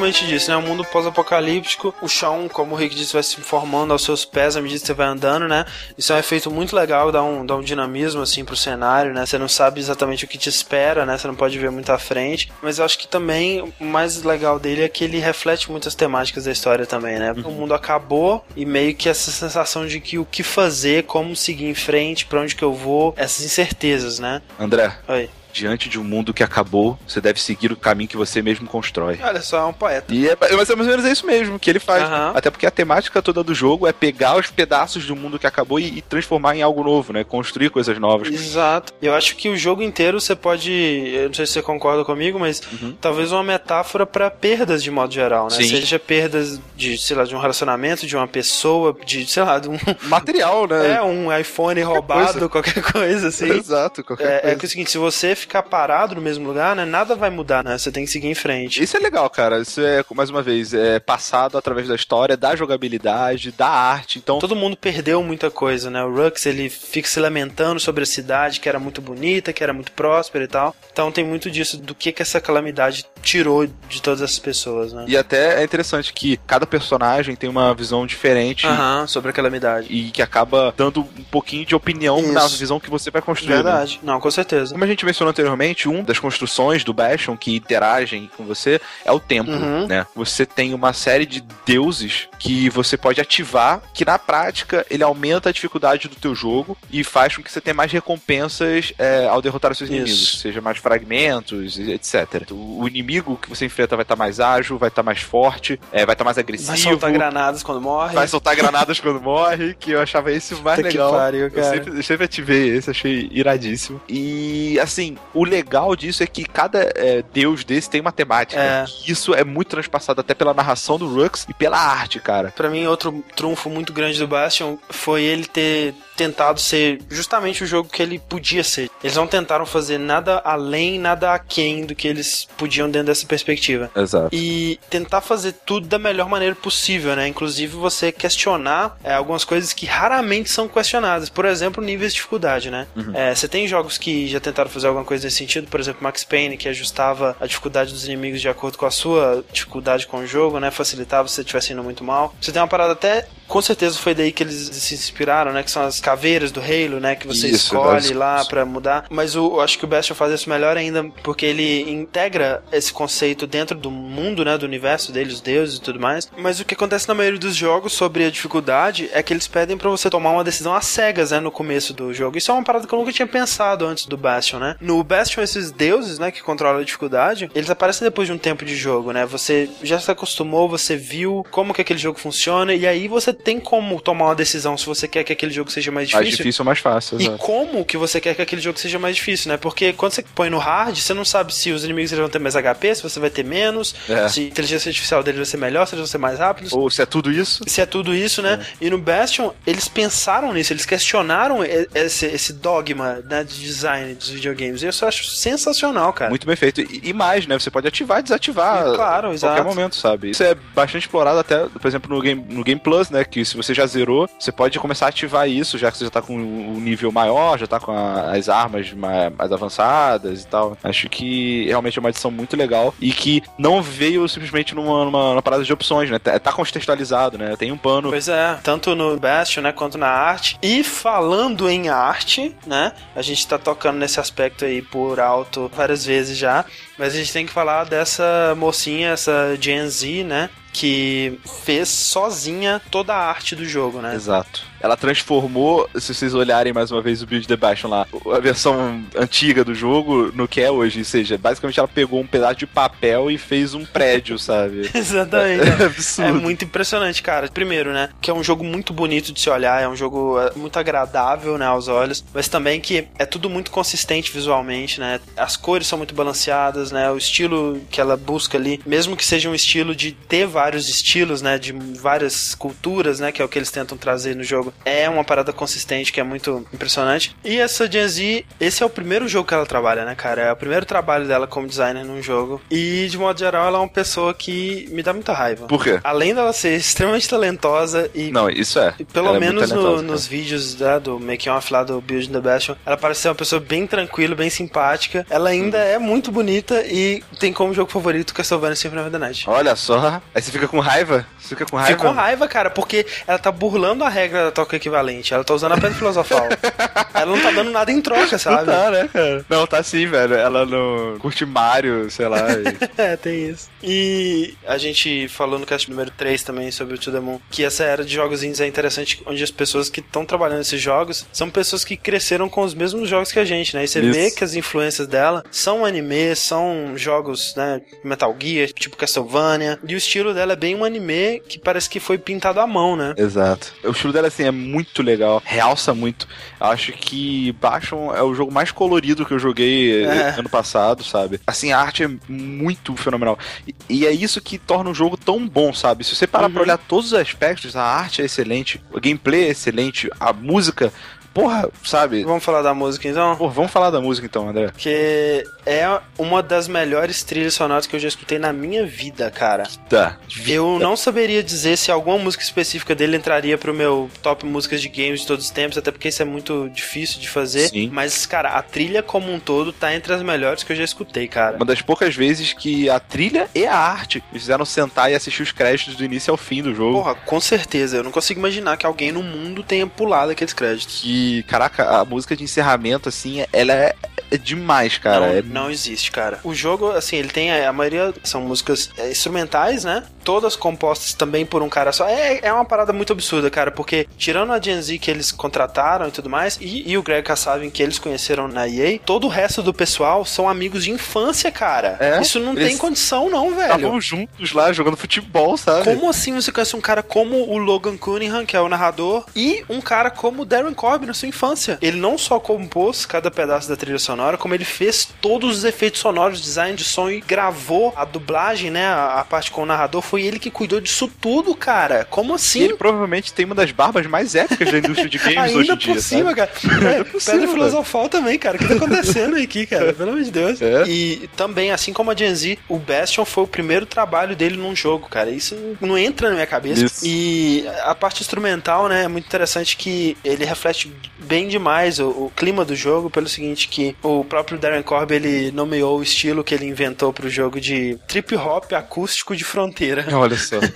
Gente disse, né? É um mundo pós-apocalíptico. O chão, como o Rick disse, vai se formando aos seus pés à medida que você vai andando, né? Isso é um efeito muito legal, dá um, dá um dinamismo, assim, pro cenário, né? Você não sabe exatamente o que te espera, né? Você não pode ver muito à frente. Mas eu acho que também o mais legal dele é que ele reflete muitas temáticas da história também, né? O mundo acabou e meio que essa sensação de que o que fazer, como seguir em frente, pra onde que eu vou, essas incertezas, né? André, Oi. Diante de um mundo que acabou, você deve seguir o caminho que você mesmo constrói. Olha só, é um poeta. E é, mas é mais ou menos isso mesmo que ele faz. Aham. Até porque a temática toda do jogo é pegar os pedaços do mundo que acabou e, e transformar em algo novo, né? Construir coisas novas. Exato. Eu acho que o jogo inteiro você pode. Eu não sei se você concorda comigo, mas talvez uma metáfora pra perdas de modo geral, né? Sim. Seja perdas de, sei lá, de um relacionamento, de uma pessoa, de, sei lá, de um. Material, né? É, um iPhone roubado, coisa. qualquer coisa, assim. Exato, qualquer É, é coisa. que é o seguinte, se você ficar parado no mesmo lugar, né, nada vai mudar, né? Você tem que seguir em frente. Isso é legal, cara. Isso é, mais uma vez, é passado através da história, da jogabilidade, da arte. Então, Todo mundo perdeu muita coisa, né? O Rux, ele fica se lamentando sobre a cidade, que era muito bonita, que era muito próspera e tal. Então tem muito disso, do que que essa calamidade tirou de todas essas pessoas, né? e até é interessante que cada personagem tem uma visão diferente Aham, sobre a calamidade. e que acaba dando um pouquinho de opinião Isso. na visão que você vai construir. né? Verdade. Não, com certeza. Como a gente mencionou anteriormente, um das construções do Bastion que interagem com você é o templo, Uhum. né? Você tem uma série de deuses que você pode ativar, que na prática ele aumenta a dificuldade do teu jogo e faz com que você tenha mais recompensas é, ao derrotar os seus Isso. inimigos, seja mais fragmentos, etc. O inimigo que você enfrenta vai estar mais ágil, vai estar mais forte, é, vai estar mais agressivo. Vai soltar granadas quando morre. Vai soltar granadas quando morre, que eu achava esse o mais Puta que legal. pariu, Eu sempre, eu sempre ativei esse, achei iradíssimo. E, assim, o legal disso é que cada é, deus desse tem uma temática. É. E isso é muito transpassado até pela narração do Rux e pela arte, cara. Pra mim, outro trunfo muito grande do Bastion foi ele ter tentado ser justamente o jogo que ele podia ser. Eles não tentaram fazer nada além, nada aquém do que eles podiam dentro dessa perspectiva. Exato. E tentar fazer tudo da melhor maneira possível, né? Inclusive você questionar é, algumas coisas que raramente são questionadas. Por exemplo, níveis de dificuldade, né? É, você tem jogos que já tentaram fazer alguma coisa nesse sentido, por exemplo, Max Payne, que ajustava a dificuldade dos inimigos de acordo com a sua dificuldade com o jogo, né? Facilitava se você estivesse indo muito mal. Você tem uma parada até. Com certeza foi daí que eles se inspiraram, né? Que são as caveiras do Halo, né? Que você Isso, escolhe lá pra mudar. Mas o, eu acho que o Bastion faz isso melhor ainda porque ele integra esse conceito dentro do mundo, né? Do universo dele, os deuses e tudo mais. Mas o que acontece na maioria dos jogos sobre a dificuldade é que eles pedem pra você tomar uma decisão às cegas, né? No começo do jogo. Isso é uma parada que eu nunca tinha pensado antes do Bastion, né? No Bastion, esses deuses, né? Que controlam a dificuldade, eles aparecem depois de um tempo de jogo, né? Você já se acostumou, você viu como que aquele jogo funciona e aí você tem como tomar uma decisão se você quer que aquele jogo seja mais Mais difícil ou mais fácil, e exato. como que você quer que aquele jogo seja mais difícil, né? Porque quando você põe no hard, você não sabe se os inimigos vão ter mais HP, se você vai ter menos, É. se a inteligência artificial deles vai ser melhor, se eles vão ser mais rápidos. Ou se é tudo isso, Se é tudo isso, né? E no Bastion, eles pensaram nisso, eles questionaram e- esse, esse dogma né, de design dos videogames. E eu só acho sensacional, cara. muito bem feito. E, e mais, né? Você pode ativar e desativar E, claro, a exato. qualquer momento, sabe? Isso é bastante explorado até, por exemplo, no Game, no Game Plus, né? Que se você já zerou, você pode começar a ativar isso, já que você já tá com um nível maior, já tá com a- as armas mais, mais avançadas e tal. Acho que realmente é uma edição muito legal e que não veio simplesmente numa, numa, numa parada de opções, né? Tá, tá contextualizado, né? Tem um pano. Pois é, tanto no Bastion, né, quanto na arte. E falando em arte, né, a gente tá tocando nesse aspecto aí por alto várias vezes já, mas a gente tem que falar dessa mocinha, essa Gen Z, né, que fez sozinha toda a arte do jogo, né? Exato. Ela transformou, se vocês olharem mais uma vez o build The Bastion lá, a versão antiga do jogo no que é hoje. Ou seja, basicamente ela pegou um pedaço de papel e fez um prédio, sabe? Exatamente. É É absurdo. muito impressionante, cara. Primeiro, né? Que é um jogo muito bonito de se olhar, é um jogo é, muito agradável, né, aos olhos, mas também que é tudo muito consistente visualmente, né? As cores são muito balanceadas, né? O estilo que ela busca ali, mesmo que seja um estilo de ter vários estilos, né, de várias culturas, né, que é o que eles tentam trazer no jogo, é uma parada consistente que é muito impressionante. E essa Gen Z, esse é o primeiro jogo que ela trabalha, né, cara? É o primeiro trabalho dela como designer num jogo. E de modo geral, ela é uma pessoa que me dá muita raiva. Por quê? Além dela ser extremamente talentosa e Não, isso é. pelo Ela é menos no- talentosa, cara. nos vídeos né, do Making Off lá do Build the Bastion, ela parece ser uma pessoa bem tranquila, bem simpática. Ela ainda é muito bonita e tem como jogo favorito Castlevania Symphony of the Night. Olha só. Aí você fica com raiva? Você fica com raiva? Ficou raiva, cara, porque ela tá burlando a regra toca equivalente. Ela tá usando a pedra filosofal. ela não tá dando nada em troca, sabe? Não tá, né, cara? Não, tá sim, velho. Ela não curte Mario, sei lá. e- É, tem isso. E a gente falou no cast número 3 também sobre o To The Moon, que essa era de jogos indies é interessante, onde as pessoas que estão trabalhando nesses jogos são pessoas que cresceram com os mesmos jogos que a gente, né? E você Isso. vê que as influências dela são anime, são jogos, né? Metal Gear, tipo Castlevania. E o estilo dela é bem um anime que parece que foi pintado à mão, né? Exato. O estilo dela, assim, é muito legal. Realça muito. Eu acho que Bastion é o jogo mais colorido que eu joguei eh, É. ano passado, sabe? Assim, a arte é muito fenomenal. E, e é isso que torna o jogo tão bom, sabe? Se você parar Uhum. pra olhar todos os aspectos, a arte é excelente, o gameplay é excelente, a música... Porra, sabe? Vamos falar da música então? Pô, vamos falar da música então, André. Que é uma das melhores trilhas sonoras que eu já escutei na minha vida, cara. Tá. Eu não saberia dizer se alguma música específica dele entraria pro meu top músicas de games de todos os tempos, até porque isso é muito difícil de fazer. Sim. Mas, cara, a trilha como um todo tá entre as melhores que eu já escutei, cara. Uma das poucas vezes que a trilha e a arte me fizeram sentar e assistir os créditos do início ao fim do jogo. Porra, com certeza. Eu não consigo imaginar que alguém no mundo tenha pulado aqueles créditos. que, caraca, a música de encerramento, assim, ela é, é demais, cara. não, é não existe, cara. O jogo, assim, ele tem. A maioria são músicas é, instrumentais, né? Todas compostas também por um cara só. É, é uma parada muito absurda, cara, porque tirando a Gen Z que eles contrataram e tudo mais, e, e o Greg Kassavin que eles conheceram na EA, todo o resto do pessoal são amigos de infância, cara. É? Isso não Eles tem condição, não, velho. estavam juntos lá jogando futebol, sabe? Como assim você conhece um cara como o Logan Cunningham, que é o narrador, e um cara como o Darren Corbin na sua infância? Ele não só compôs cada pedaço da trilha sonora, como ele fez todos os efeitos sonoros, design de som e gravou a dublagem, né? A, a parte com o narrador. Foi ele que cuidou disso tudo, cara. Como E assim? ele provavelmente tem uma das barbas mais épicas da indústria de games hoje Ainda em dia, por cima, sabe? cara. É, possível, pedra filosofal também, cara. O que tá acontecendo aqui, cara? Pelo amor de Deus. É. E também, assim como a Gen Z, o Bastion foi o primeiro trabalho dele num jogo, cara. Isso não entra na minha cabeça. Isso. E a parte instrumental, né, é muito interessante que ele reflete bem demais o, o clima do jogo, pelo seguinte, que o próprio Darren Corb, ele nomeou o estilo que ele inventou pro jogo de trip hop acústico de fronteira. Olha só.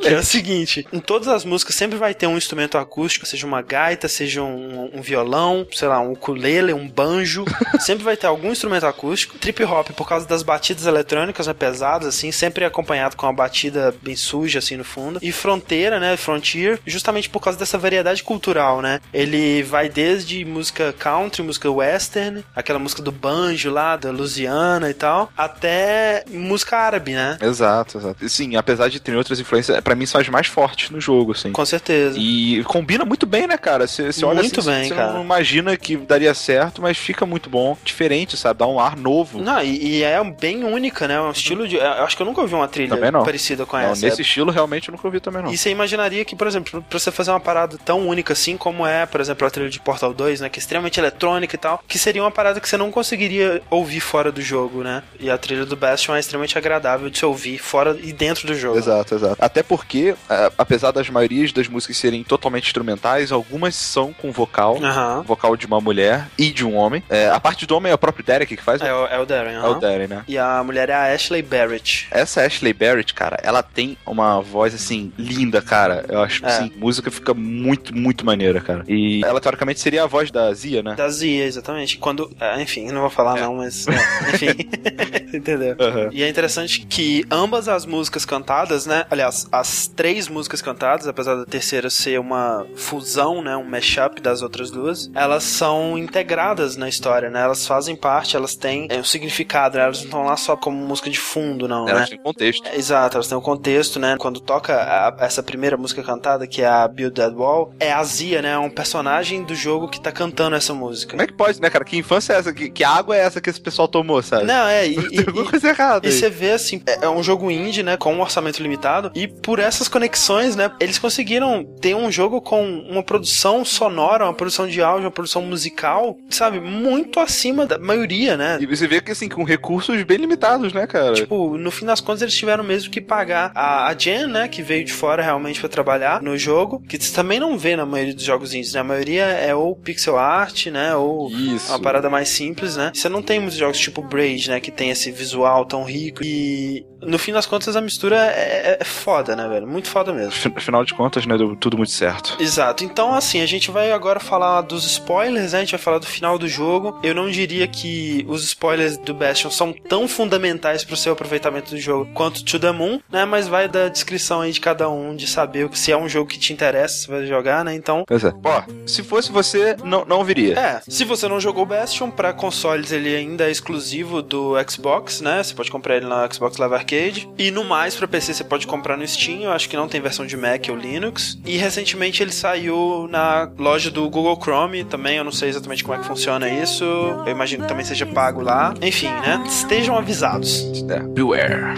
Que é o seguinte, em todas as músicas sempre vai ter um instrumento acústico, seja uma gaita, seja um, um violão, sei lá, um ukulele, um banjo, sempre vai ter algum instrumento acústico. Trip hop, por causa das batidas eletrônicas, né, pesadas, assim, sempre acompanhado com uma batida bem suja, assim, no fundo. E fronteira, né, frontier, justamente por causa dessa variedade cultural, né. Ele vai desde música country, música western, aquela música do banjo lá, da Louisiana e tal, até música árabe, né. exato, exato. Sim, apesar de ter outras influências, pra mim são as mais fortes no jogo, assim. Com certeza. E combina muito bem, né, cara? Você olha Muito assim, bem, você cara. não imagina que daria certo, mas fica muito bom. Diferente, sabe? Dá um ar novo. Não, e, e é bem única, né? Um estilo de. Eu acho que eu nunca ouvi uma trilha parecida com Não, essa. nesse estilo, realmente, eu nunca ouvi também, não. E você imaginaria que, por exemplo, pra você fazer uma parada tão única assim, como é, por exemplo, a trilha de Portal 2, né? Que é extremamente eletrônica e tal, que seria uma parada que você não conseguiria ouvir fora do jogo, né? E a trilha do Bastion é extremamente agradável de se ouvir fora e dentro do jogo. Exato, exato. Até porque, a- apesar das maiorias das músicas serem totalmente instrumentais, algumas são com vocal. Aham. Vocal de uma mulher e de um homem. É, a parte do homem é o próprio Derek que faz? É, o- é o Darren, É aham. o Darren, né? E a mulher é a Ashley Barrett. Essa Ashley Barrett, cara, ela tem uma voz, assim, linda, cara. Eu acho que, É. assim, a música fica muito, muito maneira, cara. E ela, teoricamente, seria a voz da Zia, né? Da Zia, exatamente. Quando. Ah, enfim, não vou falar não, mas. é, enfim. Entendeu? Aham. E é interessante que ambas as músicas cantadas, né? Aliás, as três músicas cantadas, apesar da terceira ser uma fusão, né? Um mashup das outras duas, elas são integradas na história, né? Elas fazem parte, elas têm é, um significado, né? Elas não estão lá só como música de fundo, não, Ela né? tem contexto. É, Exato, elas têm um contexto, né? Quando toca a- essa primeira música cantada, que é a Build That Wall, é a Zia, né? É um personagem do jogo que tá cantando essa música. Como é que pode, né, cara? Que infância é essa? Que, que água é essa que esse pessoal tomou, sabe? Não, é, e, Tem alguma e- coisa errada E aí. você vê assim, é é um jogo indie, né, com um orçamento limitado, e por essas conexões, né, eles conseguiram ter um jogo com uma produção sonora, uma produção de áudio, uma produção musical, sabe, muito acima da maioria, né? E você vê que, assim, com recursos bem limitados, né, cara? Tipo, no fim das contas, eles tiveram mesmo que pagar a, a Jen, né, que veio de fora realmente pra trabalhar no jogo, que você também não vê na maioria dos jogos indies, né? A maioria é ou pixel art, né, ou Isso. uma parada pegada mais simples, né? Você não tem muitos jogos tipo Braid, né? Que tem esse visual tão rico. E no fim das contas a mistura é, é foda, né, velho? Muito foda mesmo. Afinal de contas, né? Deu tudo muito certo. Exato. Então, assim, a gente vai agora falar dos spoilers, né? A gente vai falar do final do jogo. Eu não diria que os spoilers do Bastion são tão fundamentais pro seu aproveitamento do jogo quanto To The Moon, né? Mas vai da descrição aí de cada um, de saber se é um jogo que te interessa, se vai jogar, né? Então. Pois é. Ó, se fosse você, não, não viria. É, se você não jogou Bastion, pra consoles ele ainda é exclusivo do Xbox, né? Você pode comprar ele na Xbox Live Arcade. E no mais, pra PC você pode comprar no Steam, eu acho que não tem versão de Mac ou Linux. E recentemente ele saiu na loja do Google Chrome também, eu não sei exatamente como é que funciona isso. Eu imagino que também seja pago lá. Enfim, né? Estejam avisados. É, beware.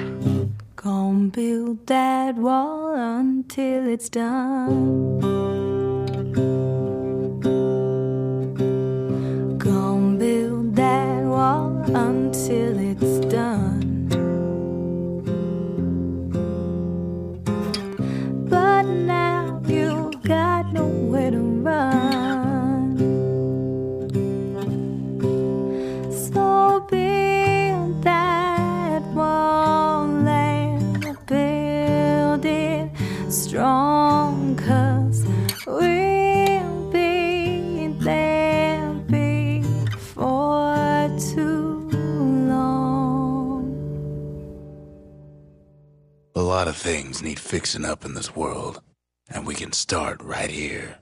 Gonna build that wall until it's done. Got nowhere to run. So build that wall and build it strong, cause we'll be there before too long. A lot of things need fixing up in this world, can start right here.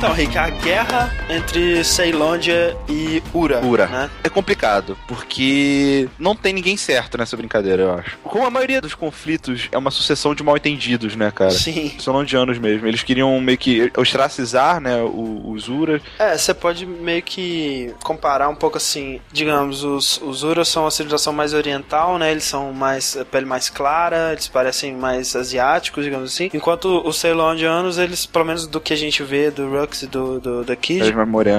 Então, Rick, a guerra entre Ceilândia e Ura. Ura. Né? É complicado, porque não tem ninguém certo nessa brincadeira, eu acho. Como a maioria dos conflitos é uma sucessão de mal entendidos, né, cara? Sim. São londianos mesmo. Eles queriam meio que ostracizar, né, os Uras. É, você pode meio que comparar um pouco assim, digamos, os, os Uras são uma civilização mais oriental, né? Eles são mais a pele mais clara, eles parecem mais asiáticos, digamos assim. Enquanto os Ceilondianos, eles, pelo menos do que a gente vê do Rux e do, do.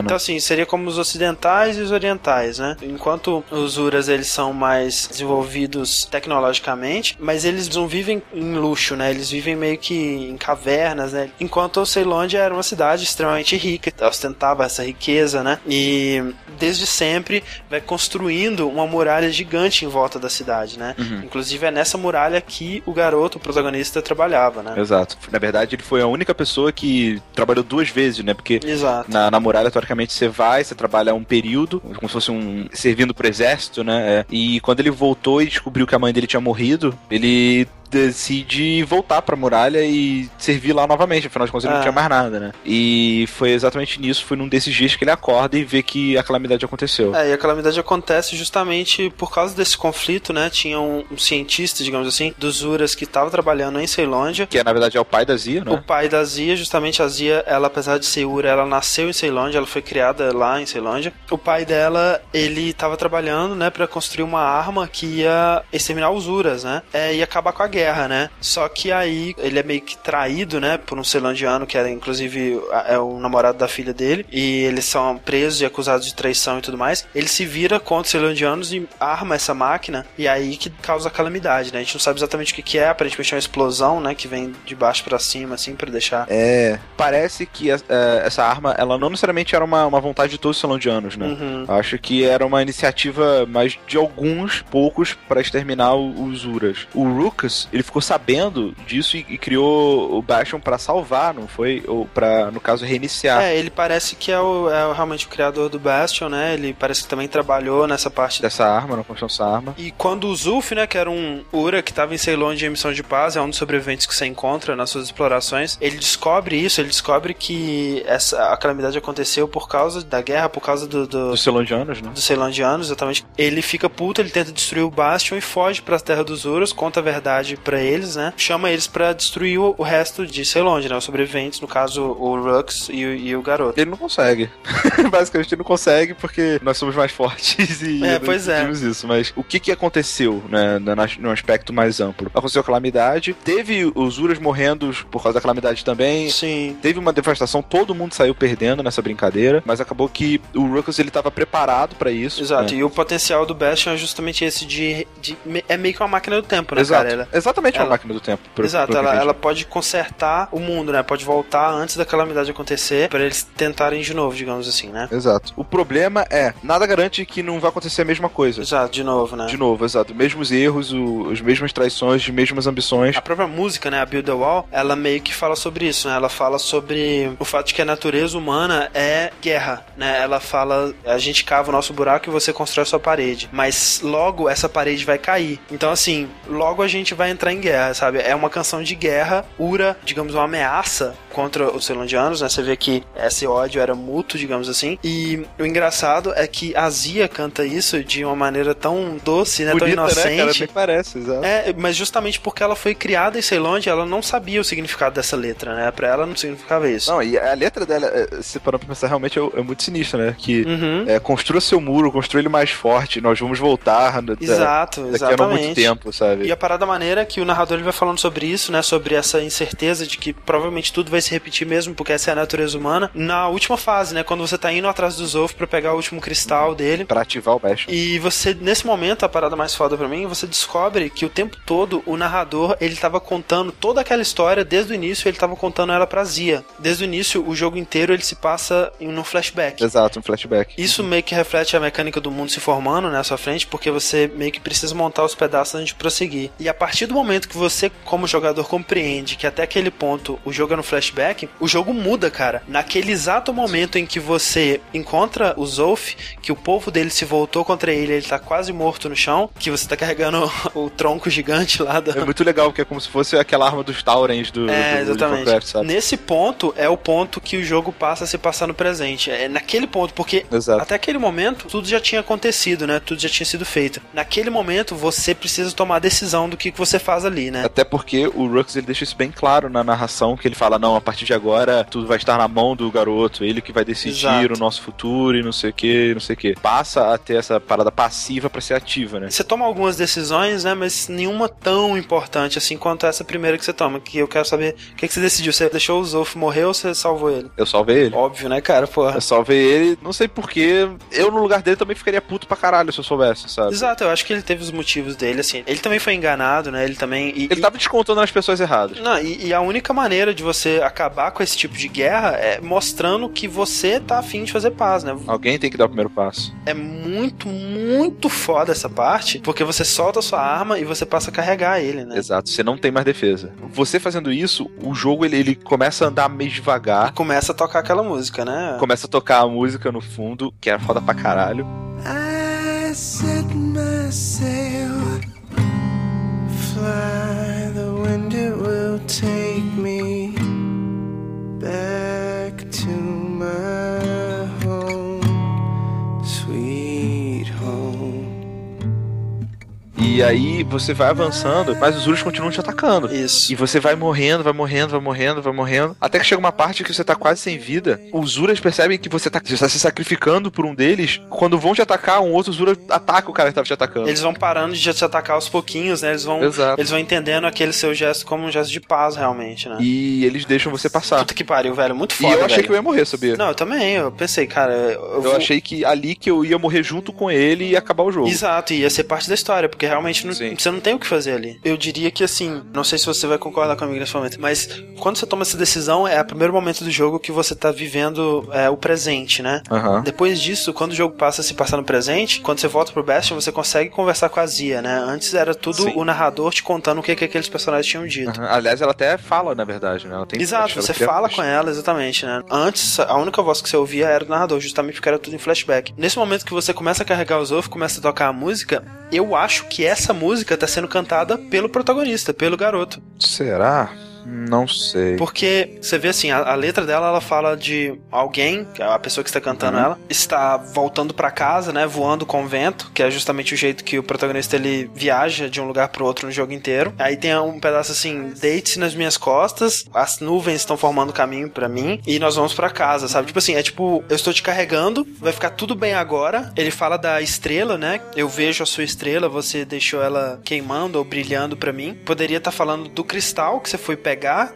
Então, assim, seria como os ocidentais e os orientais, né? Enquanto os Uras, eles são mais desenvolvidos tecnologicamente, mas eles não vivem em luxo, né? Eles vivem meio que em cavernas, né? Enquanto o Ceilândia era uma cidade extremamente rica, ostentava essa riqueza, né? E desde sempre vai construindo uma muralha gigante em volta da cidade, né? Inclusive é nessa muralha que o garoto, o protagonista, trabalhava, né? Exato. Na verdade, ele foi a única pessoa que trabalhou duas vezes, né? Porque Exato. na, na muralha, teoricamente, você vai, você trabalha um período, como se fosse um. servindo pro exército, né? É. E quando ele voltou e descobriu que a mãe dele tinha morrido, ele decide voltar pra muralha e servir lá novamente, afinal de contas ele Ah. não tinha mais nada, né? E foi exatamente nisso, foi num desses dias que ele acorda e vê que a calamidade aconteceu. É, e a calamidade acontece justamente por causa desse conflito, né? Tinha um, um cientista, digamos assim, dos Uras que estava trabalhando em Ceilândia. Que na verdade é o pai da Zia, O né? pai da Zia, justamente a Zia, ela apesar de ser Ura, ela nasceu em Ceilândia, ela foi criada lá em Ceilândia. O pai dela, ele estava trabalhando, né, para construir uma arma que ia exterminar os Uras, né? É, e acabar com a guerra, né? Só que aí ele é meio que traído, né, por um ceilândiano que era inclusive a- é o namorado da filha dele, e eles são presos e acusados de traição e tudo mais. Ele se vira contra os ceilândianos e arma essa máquina, e aí que causa a calamidade, né? A gente não sabe exatamente o que, que é, aparentemente é uma explosão, né, que vem de baixo pra cima, assim, pra deixar. É, parece que é, é, essa arma, ela não necessariamente era uma, uma vontade de todos os ceilândianos, né? Uhum. Acho que era uma iniciativa mais de alguns poucos para exterminar os Uras. O Rukas, ele ficou sabendo disso e, e criou o Bastion para salvar, não foi? Ou para, no caso, reiniciar. É, ele parece que é, o, é realmente o criador do Bastion, né? Ele parece que também trabalhou nessa parte Dessa arma, na construção dessa arma. E quando o Zulf, né, que era um Ura que estava em Ceilândia em missão de paz, é um dos sobreviventes que você encontra nas suas explorações, ele descobre isso, ele descobre que essa, a calamidade aconteceu por causa da guerra, por causa do, do, Dos ceilândianos, né? dos Ceilândianos, exatamente. Ele fica puto, ele tenta destruir o Bastion e foge para a terra dos Uras, conta a verdade pra eles, né? Chama eles pra destruir o, o resto de Ceylon, né? Os sobreviventes, no caso o Rux e, o- e o garoto. Ele não consegue. Basicamente ele não consegue porque nós somos mais fortes e É, pois é. isso. Mas o que que aconteceu, né, no aspecto mais amplo? Aconteceu a calamidade, teve os Uras morrendo por causa da calamidade também, Sim. Teve uma devastação, todo mundo saiu perdendo nessa brincadeira, mas acabou que o Ruckus ele tava preparado pra isso. Exato, né? e o potencial do Bastion é justamente esse de, de- É meio que uma máquina do tempo, né, Exato. cara? Ela- Exatamente uma ela- máquina do tempo. pro- Exato, pro ela, ela pode consertar o mundo, né? Pode voltar antes da calamidade acontecer pra eles tentarem de novo, digamos assim, né? Exato. O problema é, nada garante que não vai acontecer a mesma coisa. Exato, de novo, né? De novo, exato. Mesmos erros, o, as mesmas traições, as mesmas ambições. A própria música, né, a Build the Wall, ela meio que fala sobre isso, né? Ela fala sobre o fato de que a natureza humana é guerra, né? Ela fala, a gente cava o nosso buraco e você constrói a sua parede, mas logo essa parede vai cair. Então assim, logo a gente vai entrar em guerra, sabe? É uma canção de guerra, ura, digamos, uma ameaça contra os ceilondianos, né? Você vê que esse ódio era mútuo, digamos assim. E o engraçado é que a Zia canta isso de uma maneira tão doce, né? tão Bonita, né, cara? inocente. Parece, exato. É, mas justamente porque ela foi criada em Ceilândia, ela não sabia o significado dessa letra, né? Pra ela não significava isso. Não, e a letra dela, é, se parar pra pensar, realmente é, é muito sinistra, né? Que Uhum. é, construa seu muro, construa ele mais forte, nós vamos voltar da- Exato, daqui a não muito exatamente. tempo, sabe? E a parada maneira é que o narrador ele vai falando sobre isso, né? Sobre essa incerteza de que provavelmente tudo vai se repetir mesmo, porque essa é a natureza humana. Na última fase, né? Quando você tá indo atrás do Zolf pra pegar o último cristal dele. Pra ativar o Bastion. E você, nesse momento, a parada mais foda pra mim, você descobre que o tempo todo o narrador, ele tava contando toda aquela história, desde o início ele tava contando ela pra Zia. Desde o início, o jogo inteiro ele se passa em um flashback. Exato, um flashback. Isso meio que reflete a mecânica do mundo se formando né, à sua frente, porque você meio que precisa montar os pedaços antes de prosseguir. E a partir do momento que você, como jogador, compreende que até aquele ponto o jogo é no flashback, o jogo muda, cara. Naquele exato momento em que você encontra o Zolf, que o povo dele se voltou contra ele, ele tá quase morto no chão, que você tá carregando o tronco gigante lá da, É muito legal, porque é como se fosse aquela arma dos Taurens do, é, do. Warcraft, sabe? Nesse ponto é o ponto que o jogo passa a se passar no presente. É naquele ponto, porque Exato. até aquele momento tudo já tinha acontecido, né? Tudo já tinha sido feito. Naquele momento você precisa tomar a decisão do que, que você faz ali, né? Até porque o Rux ele deixa isso bem claro na narração, que ele fala, não, a partir de agora tudo vai estar na mão do garoto, ele que vai decidir Exato. o nosso futuro e não sei o que, não sei o que. Passa a ter essa parada passiva pra ser ativa, né? Você toma algumas decisões, né? Mas nenhuma tão importante assim quanto essa primeira que você toma. Que eu quero saber o que, que você decidiu. Você deixou o Zolf morrer ou você salvou ele? Eu salvei ele. Óbvio, né, cara? Porra. Eu salvei ele, não sei porquê. Eu, no lugar dele, também ficaria puto pra caralho se eu soubesse, sabe? Exato, eu acho que ele teve os motivos dele, assim. Ele também foi enganado, né? Ele também. e- Ele e- tava descontando nas pessoas erradas. Não, e, e a única maneira de você acabar com esse tipo de guerra é mostrando que você tá afim de fazer paz, né? Alguém tem que dar o primeiro passo. É muito, muito foda essa parte, porque você solta a sua arma e você passa a carregar ele, né? Exato, você não tem mais defesa. Você fazendo isso, o jogo ele, ele começa a andar meio devagar. Começa a tocar aquela música, né? Começa a tocar a música no fundo, que é foda pra caralho. I set my sail, fly E aí você vai avançando, mas os Urus continuam te atacando. Isso. E você vai morrendo, vai morrendo, vai morrendo, vai morrendo. Até que chega uma parte que você tá quase sem vida. Os Uras percebem que você tá, você tá se sacrificando por um deles. Quando vão te atacar, um outro Zura ataca o cara que tava te atacando. Eles vão parando de te atacar aos pouquinhos, né? Eles vão, Exato. eles vão entendendo aquele seu gesto como um gesto de paz, realmente, né? E eles deixam você passar. Puta que pariu, velho. Muito E foda, eu achei velho. que eu ia morrer, sabia? Não, eu também. Eu pensei, cara, eu, Eu vou- achei que ali que eu ia morrer junto com ele e acabar o jogo. Exato, ia ser parte da história, porque realmente não- Sim. você não tem o que fazer ali. Eu diria que assim, não sei se você vai concordar comigo nesse momento, mas quando você toma essa decisão, é o primeiro momento do jogo que você tá vivendo é, o presente, né? Aham. Depois disso, quando o jogo passa a se passar no presente, quando você volta pro Bastion, você consegue conversar com a Zia, né? Antes era tudo Sim. o narrador te contando o que, que aqueles personagens tinham dito. Aham. Aliás, ela até fala, na verdade, né? Ela tem Exato, você fala com ela, exatamente, né? Antes, a única voz que você ouvia era do narrador, justamente porque era tudo em flashback. Nesse momento que você começa a carregar os ovos, começa a tocar a música, eu acho que essa música tá sendo cantada pelo protagonista, pelo garoto. Será? Não sei. Porque você vê assim, a, a letra dela ela fala de alguém, a pessoa que está cantando Uhum. ela, está voltando pra casa, né, voando com o vento, que é justamente o jeito que o protagonista ele viaja de um lugar pro outro no jogo inteiro. Aí tem um pedaço assim, deite-se nas minhas costas, as nuvens estão formando caminho pra mim e nós vamos pra casa, sabe? Tipo assim, é tipo, eu estou te carregando, vai ficar tudo bem agora. Ele fala da estrela, né? Eu vejo a sua estrela, você deixou ela queimando ou brilhando pra mim. Poderia estar falando do cristal que você foi pegar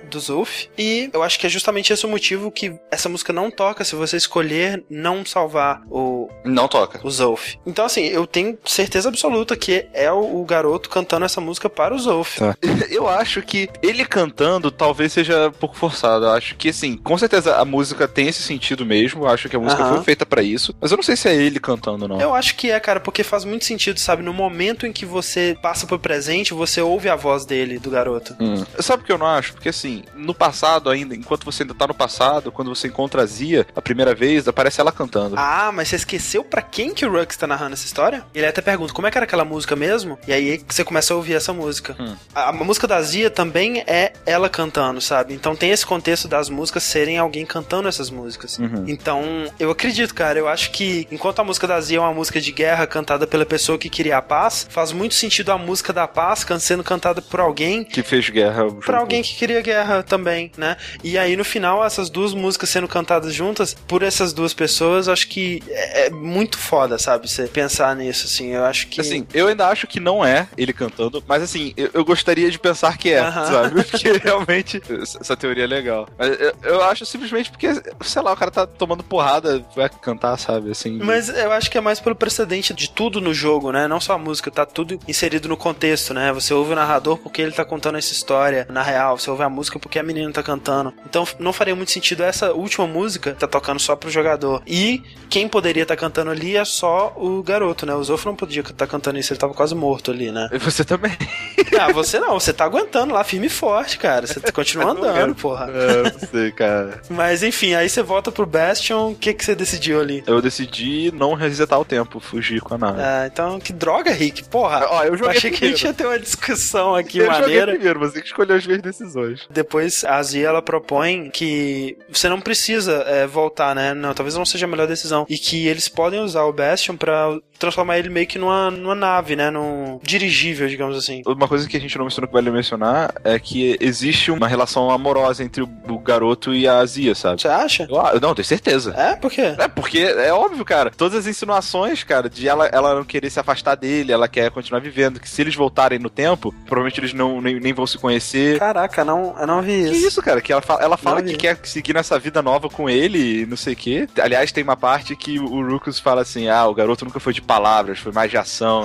do Zulf. E eu acho que é justamente esse o motivo que essa música não toca se você escolher não salvar o, Não toca. o Zulf. Então, assim, eu tenho certeza absoluta que é o, o garoto cantando essa música para o Zulf. Tá. Eu acho que ele cantando talvez seja um pouco forçado. Eu acho que, assim, com certeza a música tem esse sentido mesmo. Eu acho que a música Aham. foi feita pra isso. Mas eu não sei se é ele cantando, não. Eu acho que é, cara, porque faz muito sentido, sabe? No momento em que você passa pro presente, você ouve a voz dele, do garoto. Hum. Sabe o que eu não acho? Porque assim, no passado ainda, enquanto você ainda tá no passado, quando você encontra a Zia a primeira vez, aparece ela cantando. Ah, mas você esqueceu pra quem que o Rux tá narrando essa história? Ele até pergunta como é que era aquela música mesmo? E aí você começa a ouvir essa música. Hum. A, a música da Zia também é ela cantando, sabe? Então tem esse contexto das músicas serem alguém cantando essas músicas. Uhum. Então, eu acredito, cara. Eu acho que enquanto a música da Zia é uma música de guerra cantada pela pessoa que queria a paz, faz muito sentido a música da paz sendo cantada por alguém Que fez guerra. Pra alguém que queria guerra também, né? E aí no final essas duas músicas sendo cantadas juntas por essas duas pessoas, acho que é é muito foda, sabe? Você pensar nisso assim, eu acho que Assim, eu ainda acho que não é ele cantando, mas assim, eu, eu gostaria de pensar que é, Aham. sabe? Porque realmente essa essa teoria é legal. Mas eu, eu acho simplesmente porque, sei lá, o cara tá tomando porrada, vai cantar, sabe? Assim. Mas eu acho que é mais pelo precedente de tudo no jogo, né? Não só a música, tá tudo inserido no contexto, né? Você ouve o narrador porque ele tá contando essa história na real, você ouve a música porque a menina tá cantando. Então não faria muito sentido essa última música tá tocando só pro jogador. E quem poderia estar cantando ali é só o garoto, né? O Zof não podia estar cantando isso, ele tava quase morto ali, né? E Você também. Ah, você não, você tá aguentando lá firme e forte, cara. Você continua andando, porra. É, não sei, cara. Mas enfim, aí você volta pro Bastion, o que, que você decidiu ali? Eu decidi não resetar o tempo, fugir com a nave. Ah, então, que droga, Rick. Porra, Ó, eu joguei achei que a gente primeiro. ia ter uma discussão aqui eu joguei maneira. primeiro, você que escolheu as minhas decisões. Depois a Zia ela propõe que você não precisa é, voltar, né? Não, talvez não seja a melhor decisão. E que eles podem usar o Bastion pra transformar ele meio que numa, numa nave, né? Num dirigível, digamos assim. Uma coisa que a gente não mencionou que vale mencionar é que existe uma relação amorosa entre o, o garoto e a Zia, sabe? Você acha? Eu, não, tenho certeza. É? Por quê? É, porque é óbvio, cara. Todas as insinuações, cara, de ela, ela não querer se afastar dele, ela quer continuar vivendo, que se eles voltarem no tempo, provavelmente eles não, nem, nem vão se conhecer. Caraca, não, eu não vi Que isso. isso, cara? Que ela fala, ela fala que quer seguir nessa vida nova com ele e não sei o quê. Aliás, tem uma parte que o Rukus fala assim: ah, o garoto nunca foi de palavras, foi mais de ação.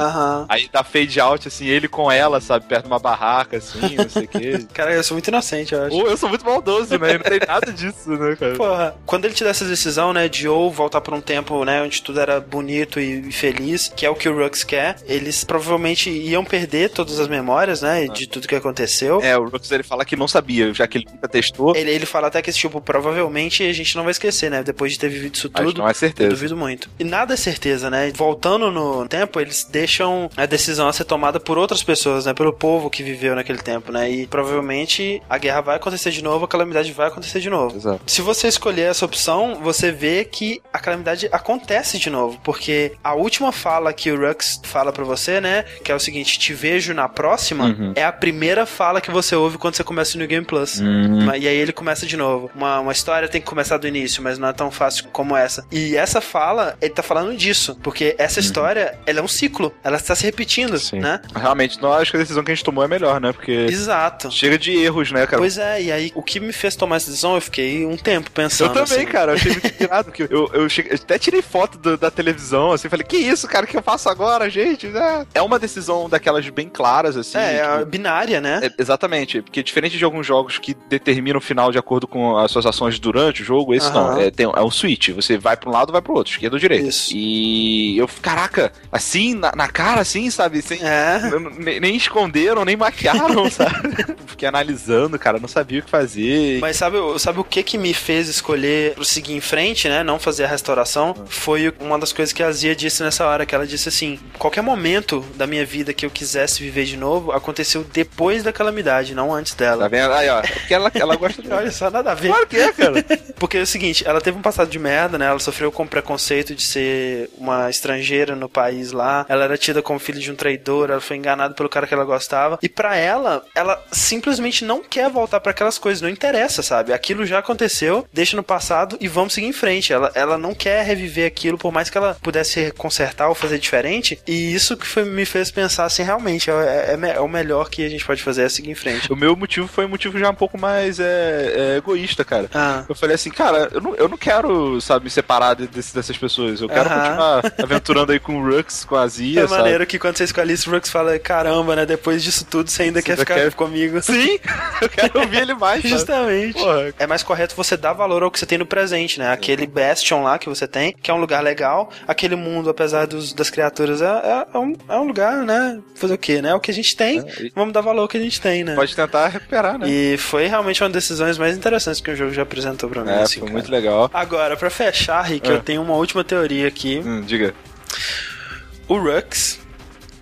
Aí dá fade out, assim, ele com ela, sabe, perto de uma barraca, assim, não sei o quê. Cara, eu sou muito inocente, eu acho. Ou eu sou muito maldoso, né? Não tem nada disso, né, cara? Porra, quando ele te dá essa decisão, né, de ou voltar por um tempo, né, onde tudo era bonito e feliz, que é o que o Rux quer, eles provavelmente iam perder todas as memórias, né, de tudo que aconteceu. É, o Rukus ele fala que não sabia, já que ele nunca testou. Ele, ele fala até que, tipo, provavelmente a gente não vai esquecer, né, depois de ter vivido isso Mas tudo. não é Eu certeza. duvido muito. E nada é certeza, né? Voltando no tempo, eles deixam a decisão a ser tomada por outras pessoas, né? Pelo povo que viveu naquele tempo, né? E provavelmente a guerra vai acontecer de novo, a calamidade vai acontecer de novo. Exato. Se você escolher essa opção, você vê que a calamidade acontece de novo, porque a última fala que o Rux fala pra você, né, que é o seguinte, te vejo na próxima, Uhum. é a primeira fala que você ouve quando você começa o New Game Plus. Hum. Ma- E aí ele começa de novo. Uma, uma história tem que começar do início, mas não é tão fácil como essa. E essa fala, ele tá falando disso, porque essa história, ela é um ciclo, ela está se repetindo, Uhum. Sim. né? Realmente, não acho que a decisão que a gente tomou é melhor, né? Porque Exato. chega de erros, né, cara? Pois é, e aí o que me fez tomar essa decisão, eu fiquei um tempo Eu pensando. também, assim. cara, eu achei muito porque eu, eu, cheguei- eu até tirei foto do- da televisão, assim, falei, que isso, cara, o que eu faço agora, gente? É, é uma decisão daquelas bem claras, assim. É, é tipo, binária, né? é, exatamente, porque diferente de alguns jogos que determinam o final de acordo com as suas ações durante o jogo, esse Aham. não, é, tem, é um switch, você vai pra um lado, vai pro outro, esquerda ou direita. Isso. E eu, caraca, assim, na, na cara, assim, sabe, sem, É. nem, nem esconderam, nem maquiaram, sabe? Fiquei analisando, cara, não sabia o que fazer. Mas sabe, sabe o que que me fez escolher pro seguir em frente, né? Não fazer a restauração foi uma das coisas que a Zia disse nessa hora, que ela disse assim, qualquer momento da minha vida que eu quisesse viver de novo, aconteceu depois da calamidade, não antes Tá dela. vendo? Aí, ó. Porque ela, ela gosta de. Olha só, nada a ver. Claro que é, cara. Porque é o seguinte, ela teve um passado de merda, né? Ela sofreu com preconceito de ser uma estrangeira no país lá. Ela era tida como filha de um traidor, ela foi enganada pelo cara que ela gostava. E pra ela, ela simplesmente não quer voltar pra aquelas coisas, não interessa, sabe? Aquilo já aconteceu, deixa no passado e vamos seguir em frente. Ela, ela não quer reviver aquilo, por mais que ela pudesse consertar ou fazer diferente. E isso que foi- me fez pensar assim, realmente, é, é me- é o melhor que a gente pode fazer é seguir em frente. O meu motivo foi um motivo já um pouco mais é, é, egoísta, cara. Ah. Eu falei assim, cara, eu não, eu não quero, sabe, me separar de- desse- dessas pessoas. Eu quero Aham. continuar aventurando aí com o Rux, com a Zia, É sabe? maneiro que quando você escolhe isso, o Rux fala, caramba, né? Depois disso tudo, você ainda Você quer ainda ficar quer- comigo. Sim, eu quero ouvir ele mais? Justamente. Porra. É mais correto você dar valor ao que você tem no presente, né? Aquele Bastion lá que você tem, que é um lugar legal. Aquele mundo, apesar dos, das criaturas, é, é- é um, é um lugar, né? Fazer o quê, né? O que a gente tem. É, Vamos dar valor ao que a gente tem, né? Pode tentar recuperar, né? E foi realmente uma das decisões mais interessantes que o jogo já apresentou pra mim. É, assim, foi cara. muito legal. Agora, pra fechar, Rick, É. eu tenho uma última teoria aqui. Hum, diga. O Rux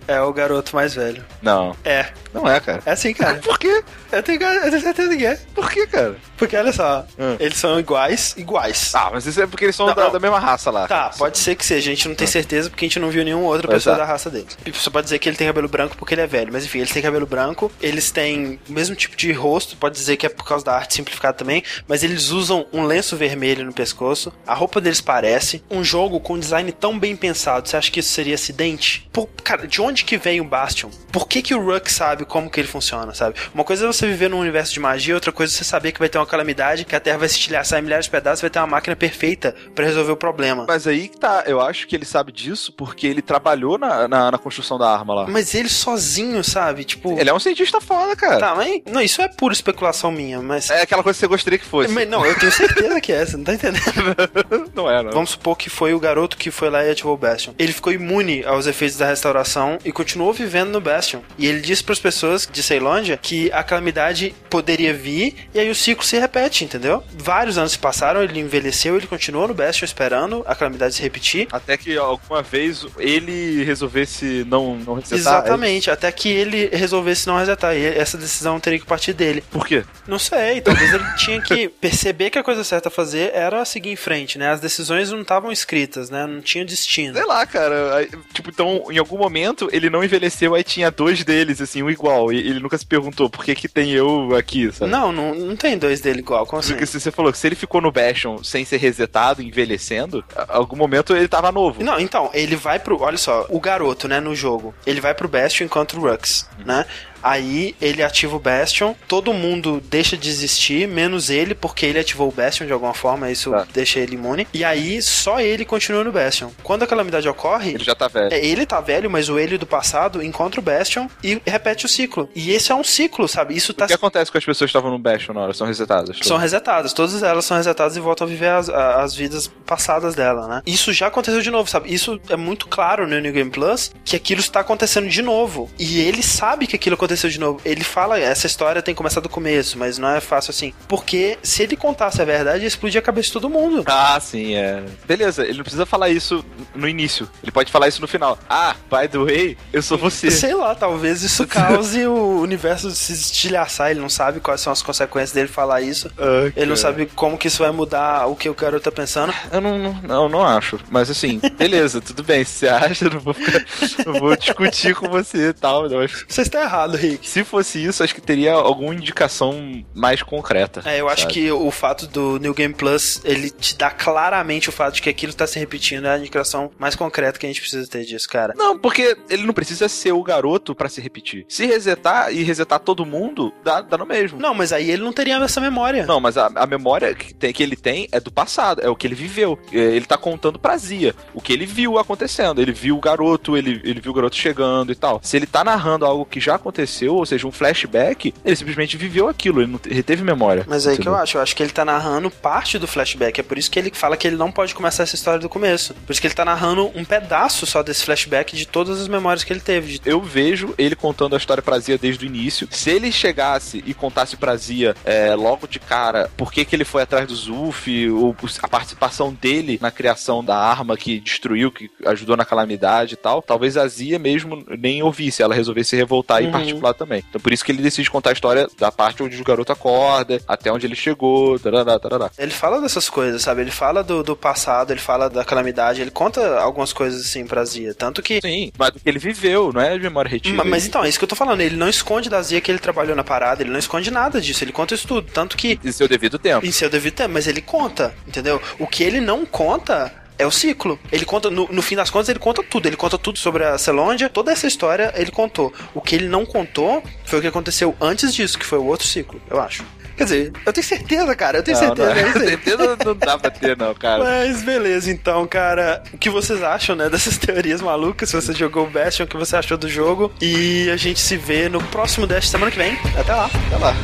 é o garoto mais velho. Não, É. não é, cara. É assim, cara. Por quê? Eu tenho, eu tenho certeza que é. Por quê, cara? Porque olha só, Hum. eles são iguais, iguais. Ah, mas isso é porque eles são Não, da, não. da mesma raça lá. Tá, pode ser que seja. A gente não tem certeza porque a gente não viu nenhuma outra pessoa da raça deles. Você pode dizer que ele tem cabelo branco porque ele é velho, mas enfim, eles têm cabelo branco, eles têm o mesmo tipo de rosto, pode dizer que é por causa da arte simplificada também, mas eles usam um lenço vermelho no pescoço, a roupa deles parece, um jogo com um design tão bem pensado, você acha que isso seria acidente? Pô, cara, de onde que vem o Bastion? Por que que o Ruck sabe como que ele funciona, sabe? Uma coisa é você viver num universo de magia, outra coisa é você saber que vai ter uma calamidade, que a Terra vai se estilhaçar em milhares de pedaços, vai ter uma máquina perfeita pra resolver o problema. Mas aí que tá, eu acho que ele sabe disso porque ele trabalhou na, na, na construção da arma lá. Mas ele sozinho, sabe? Tipo. Ele é um cientista foda, cara. Tá, mas. Não, isso é pura especulação minha, mas. É aquela coisa que você gostaria que fosse. Mas não, eu tenho certeza que é, você não tá entendendo. não é, não. Vamos supor que foi o garoto que foi lá e ativou o Bastion. Ele ficou imune aos efeitos da restauração e continuou vivendo no Bastion. E ele disse pras pessoas de Ceilândia que a calamidade poderia vir e aí o ciclo se repete, entendeu? Vários anos se passaram, ele envelheceu, ele continuou no Bastion esperando a calamidade se repetir. Até que alguma vez ele resolvesse não, não resetar. Exatamente, até que ele resolvesse não resetar. E essa decisão teria que partir dele. Por quê? Não sei, talvez ele tinha que perceber que a coisa certa a fazer era seguir em frente, né? As decisões não estavam escritas, né? Não tinha destino. Sei lá, cara. Aí, Tipo, então, em algum momento ele não envelheceu, aí tinha dois deles, assim, um igual. E ele nunca se perguntou por que que tem eu aqui, sabe? Não, não, não tem dois dele igual, como assim? Porque se você falou que se ele ficou no Bastion sem ser resetado, envelhecendo, a- algum momento ele tava novo. Não, então, ele vai pro. Olha só, o garoto, né, no jogo. Ele vai pro Bastion enquanto o Rux, né? Aí ele ativa o Bastion, todo mundo deixa de existir, menos ele, porque ele ativou o Bastion de alguma forma, isso Tá. deixa ele imune. E aí só ele continua no Bastion. Quando a calamidade ocorre, Ele já tá velho. É, ele tá velho, mas o ele do passado encontra o Bastion e repete o ciclo. E esse é um ciclo, sabe? Isso O tá. que acontece com as pessoas que estavam no Bastion na hora? São resetadas? São resetadas, todas elas são resetadas e voltam a viver as, as vidas passadas dela, né? Isso já aconteceu de novo, sabe? Isso é muito claro no New Game Plus que aquilo está acontecendo de novo. E ele sabe que aquilo aconteceu de novo. Ele fala, essa história tem que começar do começo, mas não é fácil assim. Porque se ele contasse a verdade, ia explodir a cabeça de todo mundo. Ah, sim, é. Beleza, ele não precisa falar isso no início. Ele pode falar isso no final. Ah, by the way, eu sou você. Sei lá, talvez isso cause o universo se estilhaçar. Ele não sabe quais são as consequências dele falar isso. Ah, Ele não cara. sabe como que isso vai mudar o que o garoto tá pensando. Eu não, não, não, não acho. Mas assim, beleza, tudo bem. Se você acha, eu não vou, ficar, não vou discutir com você e tal. Eu que Você está errado, Rick. se fosse isso, acho que teria alguma indicação mais concreta. É, eu acho sabe? que o fato do New Game Plus, ele te dá claramente o fato de que aquilo tá se repetindo, é a indicação mais concreta que a gente precisa ter disso, cara. Não, porque ele não precisa ser o garoto pra se repetir. Se resetar e resetar todo mundo, dá, dá no mesmo. Não, mas aí ele não teria essa memória. Não, mas a, a memória que, tem- que ele tem é do passado, é o que ele viveu. É, Ele tá contando pra Zia o que ele viu acontecendo. Ele viu o garoto, ele, ele viu o garoto chegando e tal. Se ele tá narrando algo que já aconteceu, aconteceu, ou seja, um flashback, ele simplesmente viveu aquilo, ele não te- ele teve memória. Mas é aí que eu acho, eu acho que ele tá narrando parte do flashback. É por isso que ele fala que ele não pode começar essa história do começo. Por isso que ele tá narrando um pedaço só desse flashback de todas as memórias que ele teve. Eu vejo ele contando a história pra Zia desde o início. Se ele chegasse e contasse pra Zia é, logo de cara por que, que ele foi atrás do Zulf, ou a participação dele na criação da arma que destruiu, que ajudou na calamidade e tal, talvez a Zia mesmo nem ouvisse, ela resolvesse se revoltar Uhum. e partir lado também. Então por isso que ele decide contar a história da parte onde o garoto acorda, até onde ele chegou, tarará, tarará. Ele fala dessas coisas, sabe? Ele fala do, do passado, ele fala da calamidade, ele conta algumas coisas assim pra Zia. Tanto que. Sim, mas do que ele viveu, não é de memória retida. Ma- Mas então, é isso que eu tô falando. Ele não esconde da Zia que ele trabalhou na parada, ele não esconde nada disso, ele conta isso tudo. Tanto que Em seu devido tempo. em seu devido tempo, mas ele conta, entendeu? O que ele não conta é o ciclo. Ele conta, no, no fim das contas, ele conta tudo. Ele conta tudo sobre a Celondia, toda essa história ele contou. O que ele não contou foi o que aconteceu antes disso, que foi o outro ciclo, eu acho. Quer dizer, eu tenho certeza, cara, eu tenho Não, certeza, não, é certeza não dá pra ter, não, cara. Mas beleza, então, cara, o que vocês acham, né, dessas teorias malucas? Se você jogou o Bastion, o que você achou do jogo? E a gente se vê no próximo Dash semana que vem. Até lá, até lá.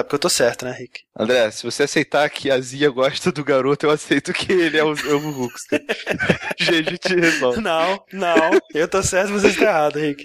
Sabe que eu tô certo, né, Rick? André, se você aceitar que a Zia gosta do garoto, eu aceito que ele é o, é o Hulkster. GG te resolve. Não, não. Eu tô certo, você está errado, Rick.